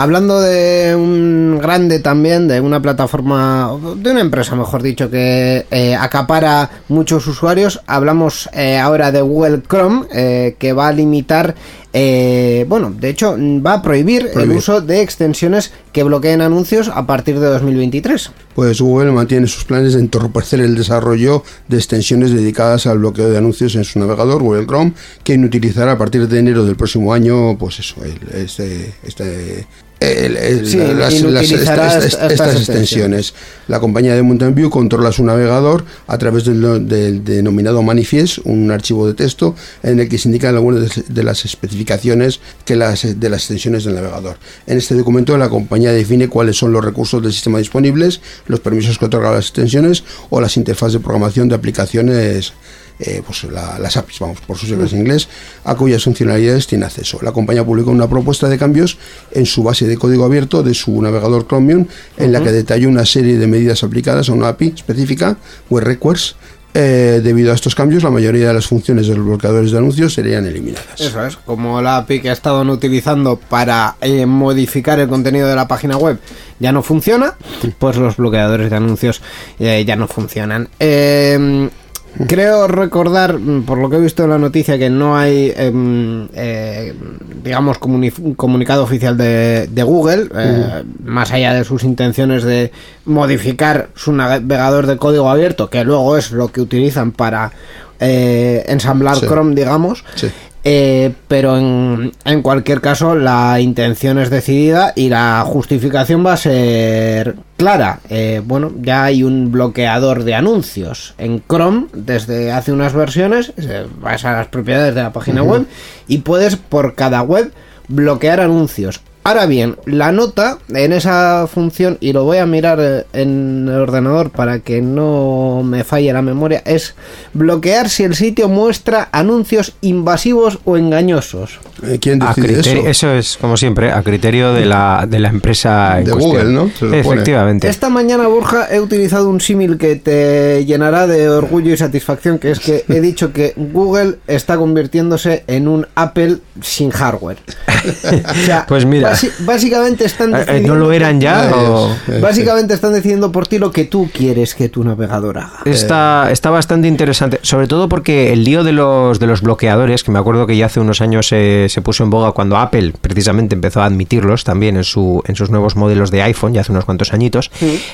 Hablando de un grande también, de una plataforma, de una empresa, mejor dicho, que eh, acapara muchos usuarios, hablamos eh, ahora de Google Chrome, eh, que va a limitar, eh, bueno, de hecho, va a prohibir, el uso de extensiones que bloqueen anuncios a partir de 2023. Pues Google mantiene sus planes de entorpecer el desarrollo de extensiones dedicadas al bloqueo de anuncios en su navegador Google Chrome, que utilizará a partir de enero del próximo año, pues eso, el- este, este, el- el- Sí, las, inutilizará las- est- estas, estas extensiones. La compañía de Mountain View controla su navegador a través del, del denominado Manifest, un archivo de texto en el que se indican algunas de- de las especificaciones que las, de las extensiones del navegador. En este documento la compañía define cuáles son los recursos del sistema disponibles, los permisos que otorga las extensiones o las interfaces de programación de aplicaciones eh, pues la- las APIs, vamos, por sus siglas en inglés, a cuyas funcionalidades tiene acceso. La compañía publicó una propuesta de cambios en su base de código abierto de su navegador Chromium, en la que detalló una serie de medidas aplicadas a una API específica, Web Requests. Eh, debido a estos cambios, la mayoría de las funciones de los bloqueadores de anuncios serían eliminadas. Eso es, como la API que estaban utilizando para eh, modificar el contenido de la página web ya no funciona, pues los bloqueadores de anuncios eh, ya no funcionan. Eh, Creo recordar, mm, por lo que he visto en la noticia, que no hay, em, eh, digamos, comuni- un comunicado oficial de, de Google, eh, más allá de sus intenciones de modificar su navegador de código abierto, que luego es lo que utilizan para eh, ensamblar Sí. Chrome, digamos. Sí. Eh, pero en, en cualquier caso la intención es decidida y la justificación va a ser clara. Eh, bueno, ya hay un bloqueador de anuncios en Chrome desde hace unas versiones, eh, vas a las propiedades de la página web y puedes por cada web bloquear anuncios. Ahora bien, la nota en esa función, y lo voy a mirar eh, en el ordenador para que no me falle la memoria, es bloquear si el sitio muestra anuncios invasivos o engañosos. Eh, ¿Quién A decide criterio- eso? eso es, como siempre, a criterio de la, de la empresa en De cuestión. Google, ¿no? Efectivamente. Esta mañana, Borja, he utilizado un símil que te llenará de orgullo y satisfacción, que es que he dicho que Google está convirtiéndose en un Apple sin hardware. O sea, Pues mira. Basi- básicamente están Eh, eh, decidiendo... ¿No lo eran ya? O- Dios. Básicamente están decidiendo por ti lo que tú quieres que tu navegador haga. Está, está bastante interesante, sobre todo porque el lío de los, de los bloqueadores, que me acuerdo que ya hace unos años eh, se puso en boga cuando Apple precisamente empezó a admitirlos también en, su, en sus nuevos modelos de iPhone, ya hace unos cuantos añitos,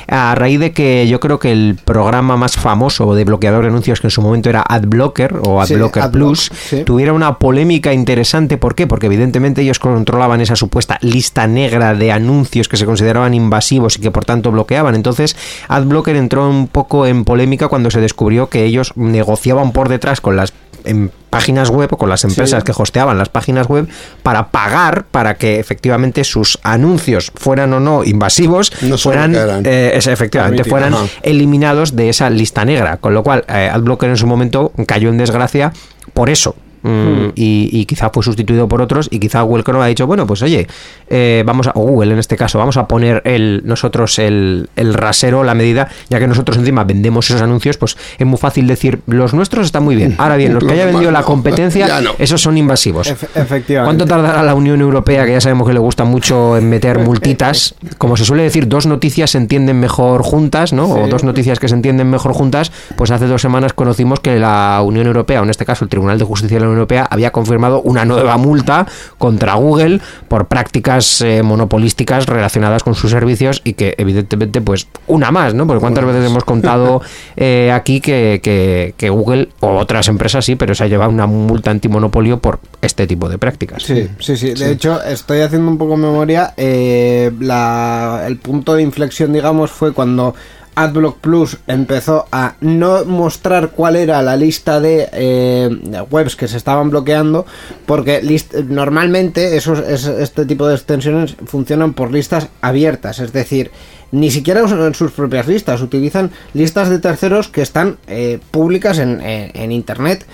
a raíz de que yo creo que el programa más famoso de bloqueador de anuncios, que en su momento era AdBlocker o Sí, AdBlocker Adblock, Plus, sí. tuviera una polémica interesante. ¿Por qué? Porque evidentemente ellos controlaban esa supuesta lista negra de anuncios que se consideraban invasivos y que por tanto bloqueaban. Entonces, AdBlocker entró un poco en polémica cuando se descubrió que ellos negociaban por detrás con las em, páginas web o con las empresas que hosteaban las páginas web para pagar para que efectivamente sus anuncios fueran o no invasivos No fueran eh, efectivamente fueran ajá. eliminados de esa lista negra con lo cual eh, AdBlocker en su momento cayó en desgracia por eso Mm, y, y quizá fue sustituido por otros y quizá Google Chrome ha dicho bueno pues oye eh, vamos a o Google en este caso vamos a poner el nosotros el, el rasero la medida ya que nosotros encima vendemos esos anuncios pues es muy fácil decir los nuestros están muy bien ahora bien los que haya vendido la competencia no. esos son invasivos Efe- efectivamente. ¿Cuánto tardará la Unión Europea, que ya sabemos que le gusta mucho en meter multitas? Como se suele decir, dos noticias se entienden mejor juntas, ¿no? O dos noticias que se entienden mejor juntas. Pues hace dos semanas conocimos que la Unión Europea, o en este caso el Tribunal de Justicia de la Unión Europea, había confirmado una nueva multa contra Google por prácticas eh, monopolísticas relacionadas con sus servicios y que evidentemente, pues, una más, ¿no? Porque cuántas veces hemos contado eh, aquí que, que- que Google, o otras empresas sí, pero se ha llevado una multa antimonopolio por este tipo de prácticas. Sí, sí, sí. De hecho, estoy haciendo un poco memoria. eh, la- el punto de inflexión, digamos, fue cuando AdBlock Plus empezó a no mostrar cuál era la lista de eh, webs que se estaban bloqueando, porque list- normalmente esos, es- este tipo de extensiones funcionan por listas abiertas, es decir, ni siquiera usan sus propias listas, utilizan listas de terceros que están eh, públicas en, en- en internet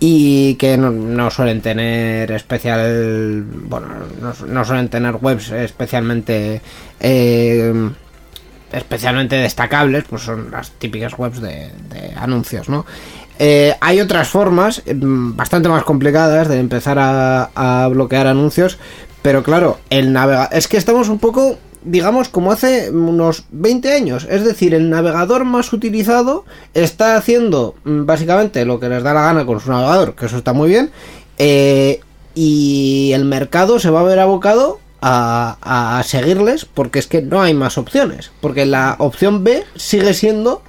y que no, no suelen tener especial, bueno, no, no suelen tener webs especialmente eh, especialmente destacables, pues son las típicas webs de, anuncios, ¿no? Eh, hay otras formas mm, bastante más complicadas de empezar a, a bloquear anuncios, pero claro, el navegador... Es que estamos un poco, digamos, como hace unos 20 años, es decir, el navegador más utilizado está haciendo mm, básicamente lo que les da la gana con su navegador, que eso está muy bien, eh, y el mercado se va a ver abocado a, a seguirles porque es que no hay más opciones. Porque la opción B sigue siendo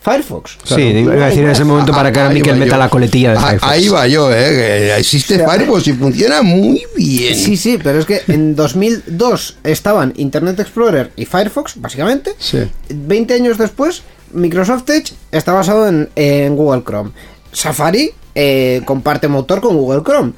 Firefox. Sí, iba a decir en ese momento para que ahora Miquel meta yo. la coletilla de Ah, Firefox. Ahí va yo, ¿eh? que existe O sea, Firefox y funciona muy bien. Sí, sí, pero es que en 2002 estaban Internet Explorer y Firefox, básicamente. Sí. 20 años después, Microsoft Edge está basado en, en Google Chrome. Safari eh, comparte motor con Google Chrome.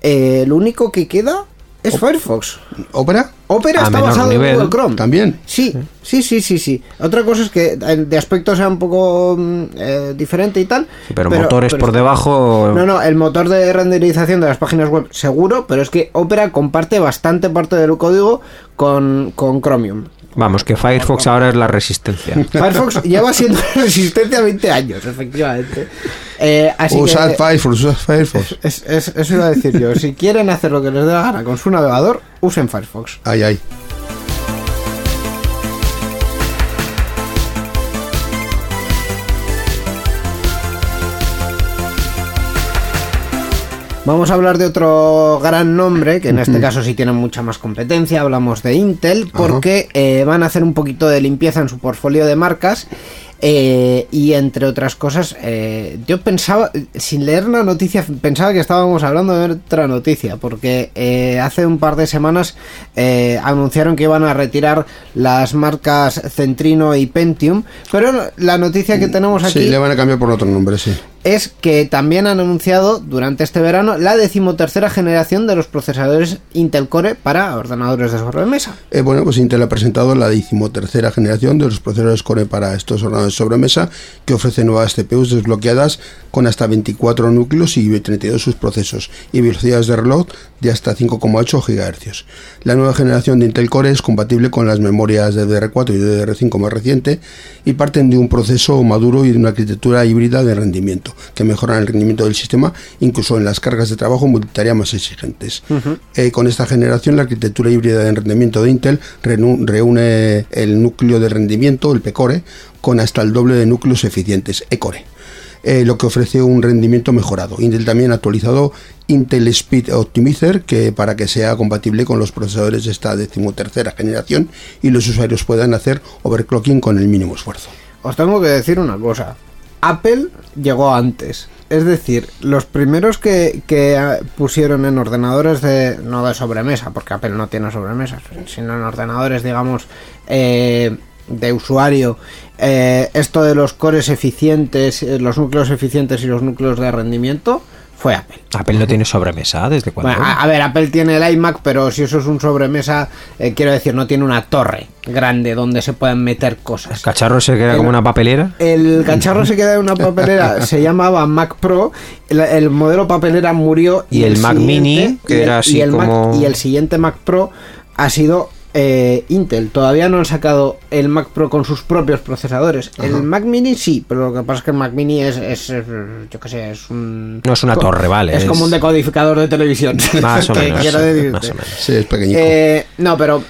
Eh, lo único que queda es Firefox. Opera A está basado nivel. en Google Chrome. También. Sí, sí, sí, sí, sí. Otra cosa es que eh, de aspecto sea un poco mm, eh, diferente y tal. Sí, pero, motores por debajo. No, no, el motor de renderización de las páginas web seguro, pero es que Opera comparte bastante parte del código con, con Chromium. Vamos, que Firefox ahora es la resistencia. Firefox lleva siendo resistente a 20 años, efectivamente. Eh, así Usad que Firefox, usad Firefox. es- es- eso iba a decir yo. Si quieren hacer lo que les dé la gana con su navegador, usen Firefox. Ay, ay. Vamos a hablar de otro gran nombre, que en este caso sí tiene mucha más competencia. Hablamos de Intel, porque eh, van a hacer un poquito de limpieza en su portfolio de marcas. eh, y entre otras cosas, eh, yo pensaba, sin leer la noticia, pensaba que estábamos hablando de otra noticia, porque eh, hace un par de semanas eh, anunciaron que iban a retirar las marcas Centrino y Pentium, pero la noticia que tenemos aquí Sí, le van a cambiar por otro nombre, sí. Es que también han anunciado durante este verano la decimotercera generación de los procesadores Intel Core para ordenadores de sobremesa. Eh, bueno, pues Intel ha presentado la decimotercera generación de los procesadores Core para estos ordenadores de sobremesa que ofrece nuevas CPUs desbloqueadas con hasta 24 núcleos y 32 subprocesos y velocidades de reloj de hasta 5,8 GHz. La nueva generación de Intel Core es compatible con las memorias DDR4 y DDR5 más reciente y parten de un proceso maduro y de una arquitectura híbrida de rendimiento que mejoran el rendimiento del sistema incluso en las cargas de trabajo multitarea más exigentes. Eh, con esta generación la arquitectura híbrida de rendimiento de Intel reúne el núcleo de rendimiento, el P-Core, con hasta el doble de núcleos eficientes, E-Core. eh, lo que ofrece un rendimiento mejorado. Intel también ha actualizado Intel Speed Optimizer que para que sea compatible con los procesadores de esta decimotercera generación y los usuarios puedan hacer overclocking con el mínimo esfuerzo. Os tengo que decir una cosa. Apple llegó antes. Es decir, los primeros que, pusieron en ordenadores de. no de sobremesa, porque Apple no tiene sobremesas, sino en ordenadores, digamos, eh, de usuario, eh, esto de los cores eficientes, eh, los núcleos eficientes y los núcleos de rendimiento, fue Apple. Apple no tiene sobremesa, ¿desde cuándo? Bueno, a, a ver, Apple tiene el iMac, pero si eso es un sobremesa, eh, quiero decir, no tiene una torre grande donde se puedan meter ¿El cosas. cacharro se queda El- como una papelera? El cacharro se queda en una papelera, se llamaba Mac Pro, el, el modelo papelera murió Y el Mac Mini, que y el- era así y el Mac- como- y el siguiente Mac Pro ha sido eh, Intel. Todavía no han sacado el Mac Pro con sus propios procesadores. El Mac Mini sí, pero lo que pasa es que el Mac Mini es, es, es, yo qué sé, es un... No es una torre, vale, Es, es- como un decodificador de televisión. Más o menos. quiero decirte. más o menos. Sí, es pequeñico. Eh, no, pero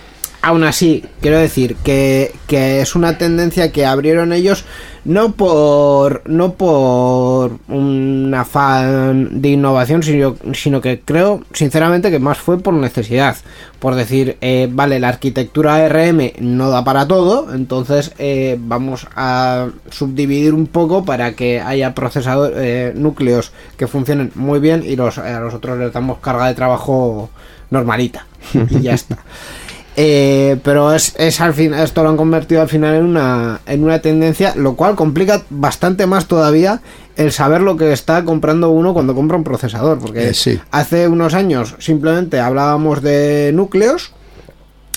aún así, quiero decir que, que es una tendencia que abrieron ellos no por no por un afán de innovación, sino, sino que creo sinceramente que más fue por necesidad. Por decir, eh, vale, la arquitectura ARM no da para todo, entonces eh, vamos a subdividir un poco para que haya procesadores, núcleos que funcionen muy bien y los, a los otros les damos carga de trabajo normalita. Y ya está. Eh, pero es, es al fin, esto lo han convertido al final en una, en una tendencia, lo cual complica bastante más todavía el saber lo que está comprando uno cuando compra un procesador. Porque Eh, sí. hace unos años simplemente hablábamos de núcleos.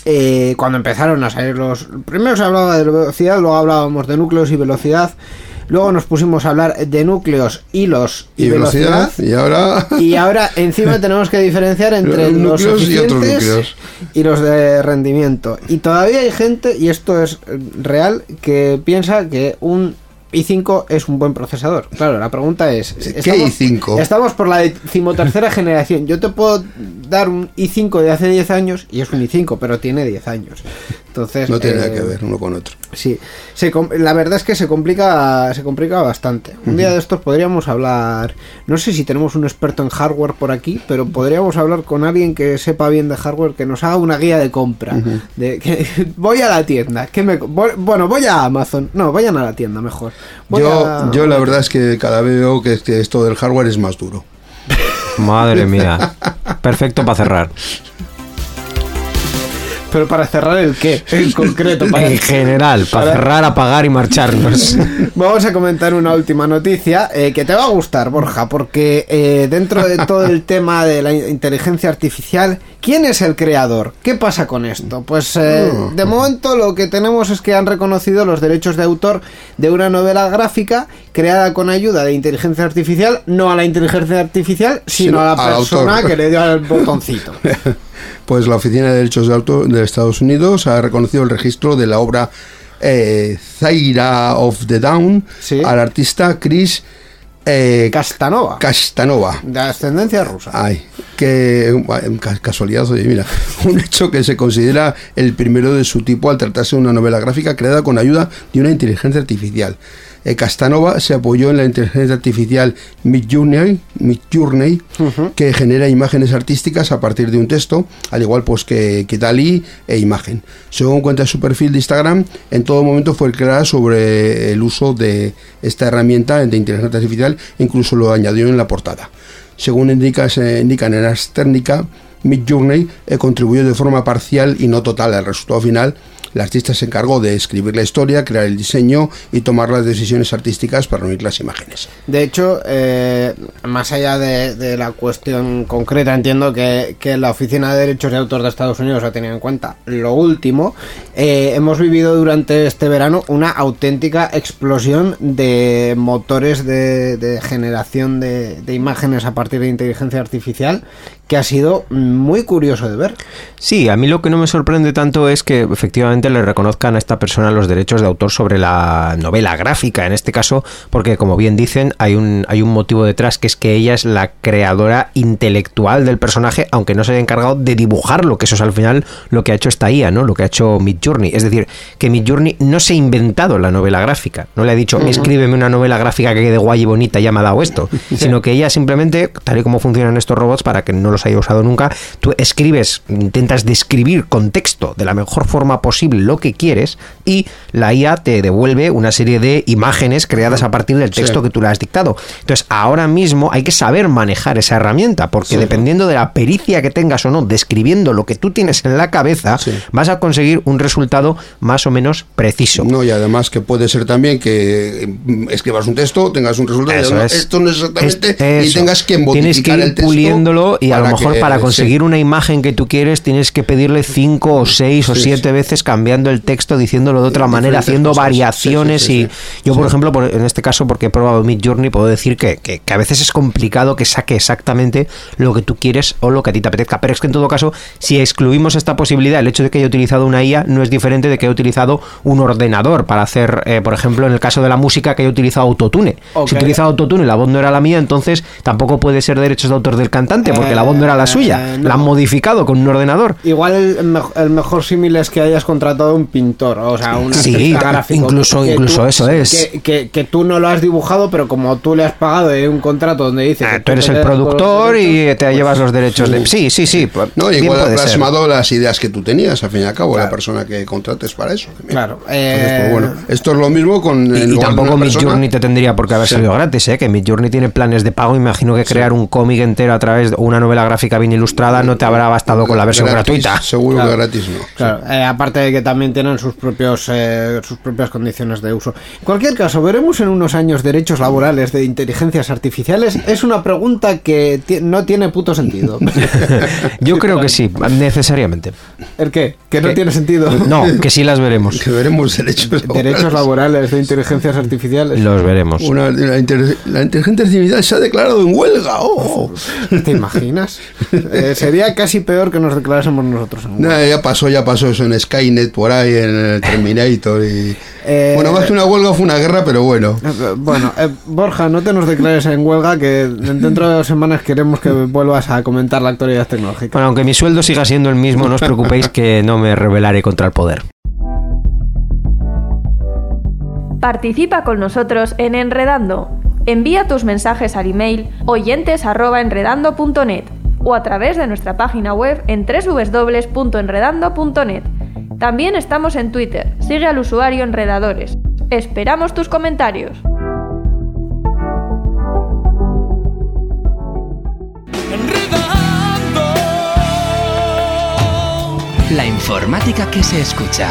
eh, cuando empezaron a salir los. Primero se hablaba de velocidad, luego hablábamos de núcleos y velocidad. Luego nos pusimos a hablar de núcleos, hilos y, y velocidad, y ahora y ahora encima tenemos que diferenciar entre Los los núcleos y otros núcleos. y los de rendimiento. Y todavía hay gente, y esto es eh, real, que piensa que un i5 es un buen procesador. Claro, la pregunta es... ¿Qué i5? Estamos por la decimotercera generación. Yo te puedo dar un i5 de hace 10 años y es un i5, pero tiene 10 años. Entonces... no tiene nada eh, que ver uno con otro. Sí, se la verdad es que se complica, se complica bastante. Un día de estos podríamos hablar, no sé si tenemos un experto en hardware por aquí, pero podríamos hablar con alguien que sepa bien de hardware, que nos haga una guía de compra. De que voy a la tienda, que me, voy- bueno, voy a Amazon, no, vayan a la tienda mejor. Voy Yo, a- yo la verdad es que cada vez veo que, que esto del hardware es más duro. Madre mía. Perfecto para cerrar. Pero para cerrar el qué, en concreto. Para, En general, para para- cerrar, apagar y marcharnos. Vamos a comentar una última noticia eh, que te va a gustar, Borja, porque eh, dentro de todo el tema de la inteligencia artificial, ¿quién es el creador? ¿Qué pasa con esto? Pues eh, de momento lo que tenemos es que han reconocido los derechos de autor de una novela gráfica creada con ayuda de inteligencia artificial, no a la inteligencia artificial, sino Sino a la persona que le dio al botoncito. Pues la Oficina de Derechos de Autor de Estados Unidos ha reconocido el registro de la obra eh, Zaira of the Down Sí. al artista Chris eh, Castanova, Castanova. de ascendencia rusa. Ay, qué ca- casualidad, oye, mira, un hecho que se considera el primero de su tipo al tratarse de una novela gráfica creada con ayuda de una inteligencia artificial. Eh, Castanova se apoyó en la inteligencia artificial Midjourney, Midjourney que genera imágenes artísticas a partir de un texto, al igual pues que, que Dalí e imagen. Según cuenta su perfil de Instagram, en todo momento fue creada sobre el uso de esta herramienta de inteligencia artificial, incluso lo añadió en la portada. Según indica, se indican en Astérnica, Midjourney eh, contribuyó de forma parcial y no total al resultado final, La artista se encargó de escribir la historia, crear el diseño y tomar las decisiones artísticas para unir las imágenes. De hecho, eh, más allá de, de la cuestión concreta, entiendo que, que la Oficina de Derechos de Autor de Estados Unidos ha tenido en cuenta lo último. Eh, hemos vivido durante este verano una auténtica explosión de motores de, de generación de, de imágenes a partir de inteligencia artificial que ha sido muy curioso de ver. Sí, a mí lo que no me sorprende tanto es que efectivamente le reconozcan a esta persona los derechos de autor sobre la novela gráfica, en este caso, porque como bien dicen, hay un, hay un motivo detrás que es que ella es la creadora intelectual del personaje, aunque no se haya encargado de dibujarlo, que eso es al final lo que ha hecho esta IA, ¿no? Lo que ha hecho Midjourney. Es decir, que Midjourney no se ha inventado la novela gráfica, no le ha dicho, escríbeme una novela gráfica que quede guay y bonita y ya me ha dado esto, sino que ella simplemente, tal y como funcionan estos robots, para que no los haya usado nunca, tú escribes, intentas describir con texto de la mejor forma posible lo que quieres y la IA te devuelve una serie de imágenes creadas a partir del texto Sí. que tú le has dictado. Entonces, ahora mismo hay que saber manejar esa herramienta, porque dependiendo de la pericia que tengas o no describiendo lo que tú tienes en la cabeza, Sí. vas a conseguir un resultado más o menos preciso. No, y además que puede ser también que mm, escribas un texto, tengas un resultado, y es. esto no es exactamente, Es- y tengas que modificar Tienes que ir el texto puliéndolo y a lo mejor que- para sí. conseguir una imagen que tú quieres tienes que pedirle cinco o seis o siete veces cambiando el texto, diciéndolo de otra manera, haciendo cosas. variaciones Sí, sí, sí, y yo por ejemplo por- en este caso porque he probado Midjourney puedo decir que, que, que a veces es complicado que saque exactamente lo que tú quieres o lo que a ti te apetezca, pero es que en todo caso si excluimos esta posibilidad, el hecho de que haya utilizado una IA no es diferente de que haya utilizado un ordenador para hacer, eh, por ejemplo, en el caso de la música que haya utilizado autotune. Ok. Si utiliza autotune y la voz no era la mía, entonces tampoco puede ser derechos de autor del cantante, porque la voz no era la suya. Eh, no. La han modificado con un ordenador. Igual el, el mejor símil es que hayas contratado a un pintor, o sea, un Sí, gráfico. incluso- que incluso tú- eso es. Que, que- que tú no lo has dibujado, pero como tú le has pagado un contrato donde dice. Ah, que tú eres el productor y derechos, te pues, llevas los derechos de... Sí, sí, sí. pues, No, igual ser. plasmado las ideas que tú tenías, al fin y al cabo, la persona que contrates para eso. también. Claro, Entonces, eh, pues, bueno, esto es lo mismo con. Y, y tampoco Midjourney te tendría por qué haber Sí. salido gratis, ¿eh? que Midjourney tiene planes de pago. Imagino que crear un cómic entero a través de una novela gráfica bien ilustrada no te habrá bastado con la versión Gratis, gratuita. Seguro Claro. que gratis no. Claro, eh, aparte de que también tienen sus propios eh, sus propias condiciones de uso. En cualquier caso, veremos en unos años derechos laborales de inteligencias artificiales. Es una pregunta que no tiene puto sentido. Yo creo que sí, necesariamente. ¿El qué? Que no ¿Qué? tiene sentido. No, que sí las veremos. Que veremos derechos laborales. Derechos laborales de inteligencias artificiales. Los veremos. Una- la, inter- la inteligencia artificial se ha declarado en huelga. ¡Oh! ¿Te imaginas? Eh, sería casi peor que nos declarásemos nosotros. en huelga. Nada, ya pasó, ya pasó eso en Skynet por ahí, en el Terminator y... Eh, bueno, más que una huelga fue una guerra, pero bueno. Eh, Bueno, eh, Borja, no te nos declares en huelga, que dentro de dos semanas queremos que vuelvas a comentar la actualidad tecnológica. Bueno, aunque mi sueldo siga siendo el mismo, no os preocupéis que no me rebelaré contra el poder. Participa con nosotros en Enredando. Envía tus mensajes al email oyentes@enredando.net o a través de nuestra página web en www.enredando.net. También estamos en Twitter. Sigue al usuario Enredadores. Esperamos tus comentarios. La informática que se escucha.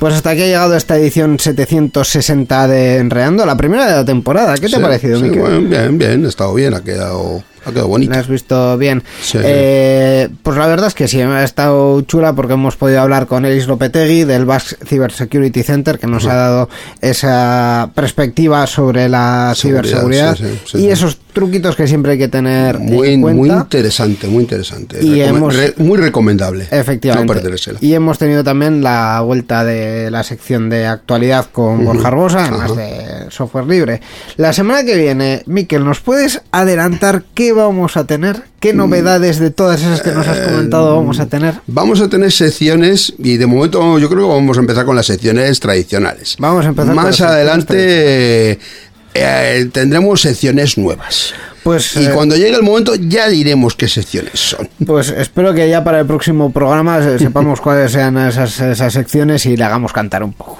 Pues hasta aquí ha llegado esta edición 760 de Enreando, la primera de la temporada. ¿Qué te Sí, ha parecido, sí, Miquel? bueno, bien, bien, ha estado bien, ha quedado, ha quedado bonito. ¿La has visto bien? Sí. Eh, pues la verdad es que sí, ha estado chula porque hemos podido hablar con Elis Lopetegui del Basque Cyber Security Center que nos ha dado esa perspectiva sobre la Seguridad, ciberseguridad sí, sí, sí, y esos truquitos que siempre hay que tener Muy, en cuenta. muy interesante, muy interesante. Y Recome- hemos- re- muy recomendable. Efectivamente. No perdérsela. y hemos tenido también la vuelta de la sección de actualidad con Borja Arbosa, además Ajá. de software libre. La semana que viene, Miquel, ¿nos puedes adelantar qué vamos a tener? Mm. ¿Qué novedades de todas esas que nos has comentado vamos a tener? Vamos a tener secciones y de momento yo creo que vamos a empezar con las secciones tradicionales. Vamos a empezar con las Más adelante eh, tendremos secciones nuevas. Pues, y eh, cuando llegue el momento ya diremos qué secciones son. Pues espero que ya para el próximo programa eh, sepamos cuáles sean esas, esas secciones y le hagamos cantar un poco.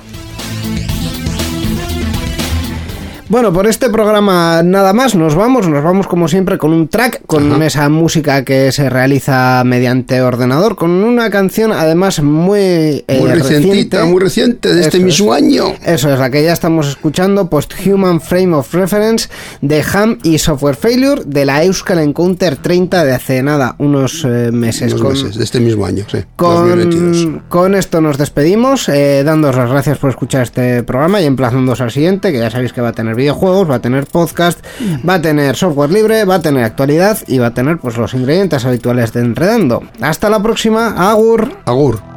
Bueno, por este programa nada más, nos vamos, nos vamos como siempre con un track, con Ajá. esa música que se realiza mediante ordenador, con una canción además muy, eh, Muy recientita, reciente. muy reciente, de este mismo año. Eso es, la que ya estamos escuchando, Post-Human Frame of Reference de Ham y Software Failure de la Euskal Encounter 30 de hace nada, unos eh, meses. Unos con, meses, de este mismo año, sí. 2022. con, con esto nos despedimos, eh, dándoos las gracias por escuchar este programa y emplazándoos al siguiente, que ya sabéis que va a tener videojuegos, va a tener podcast, va a tener software libre, va a tener actualidad y va a tener pues los ingredientes habituales de Enredando. Hasta la próxima, Agur. Agur.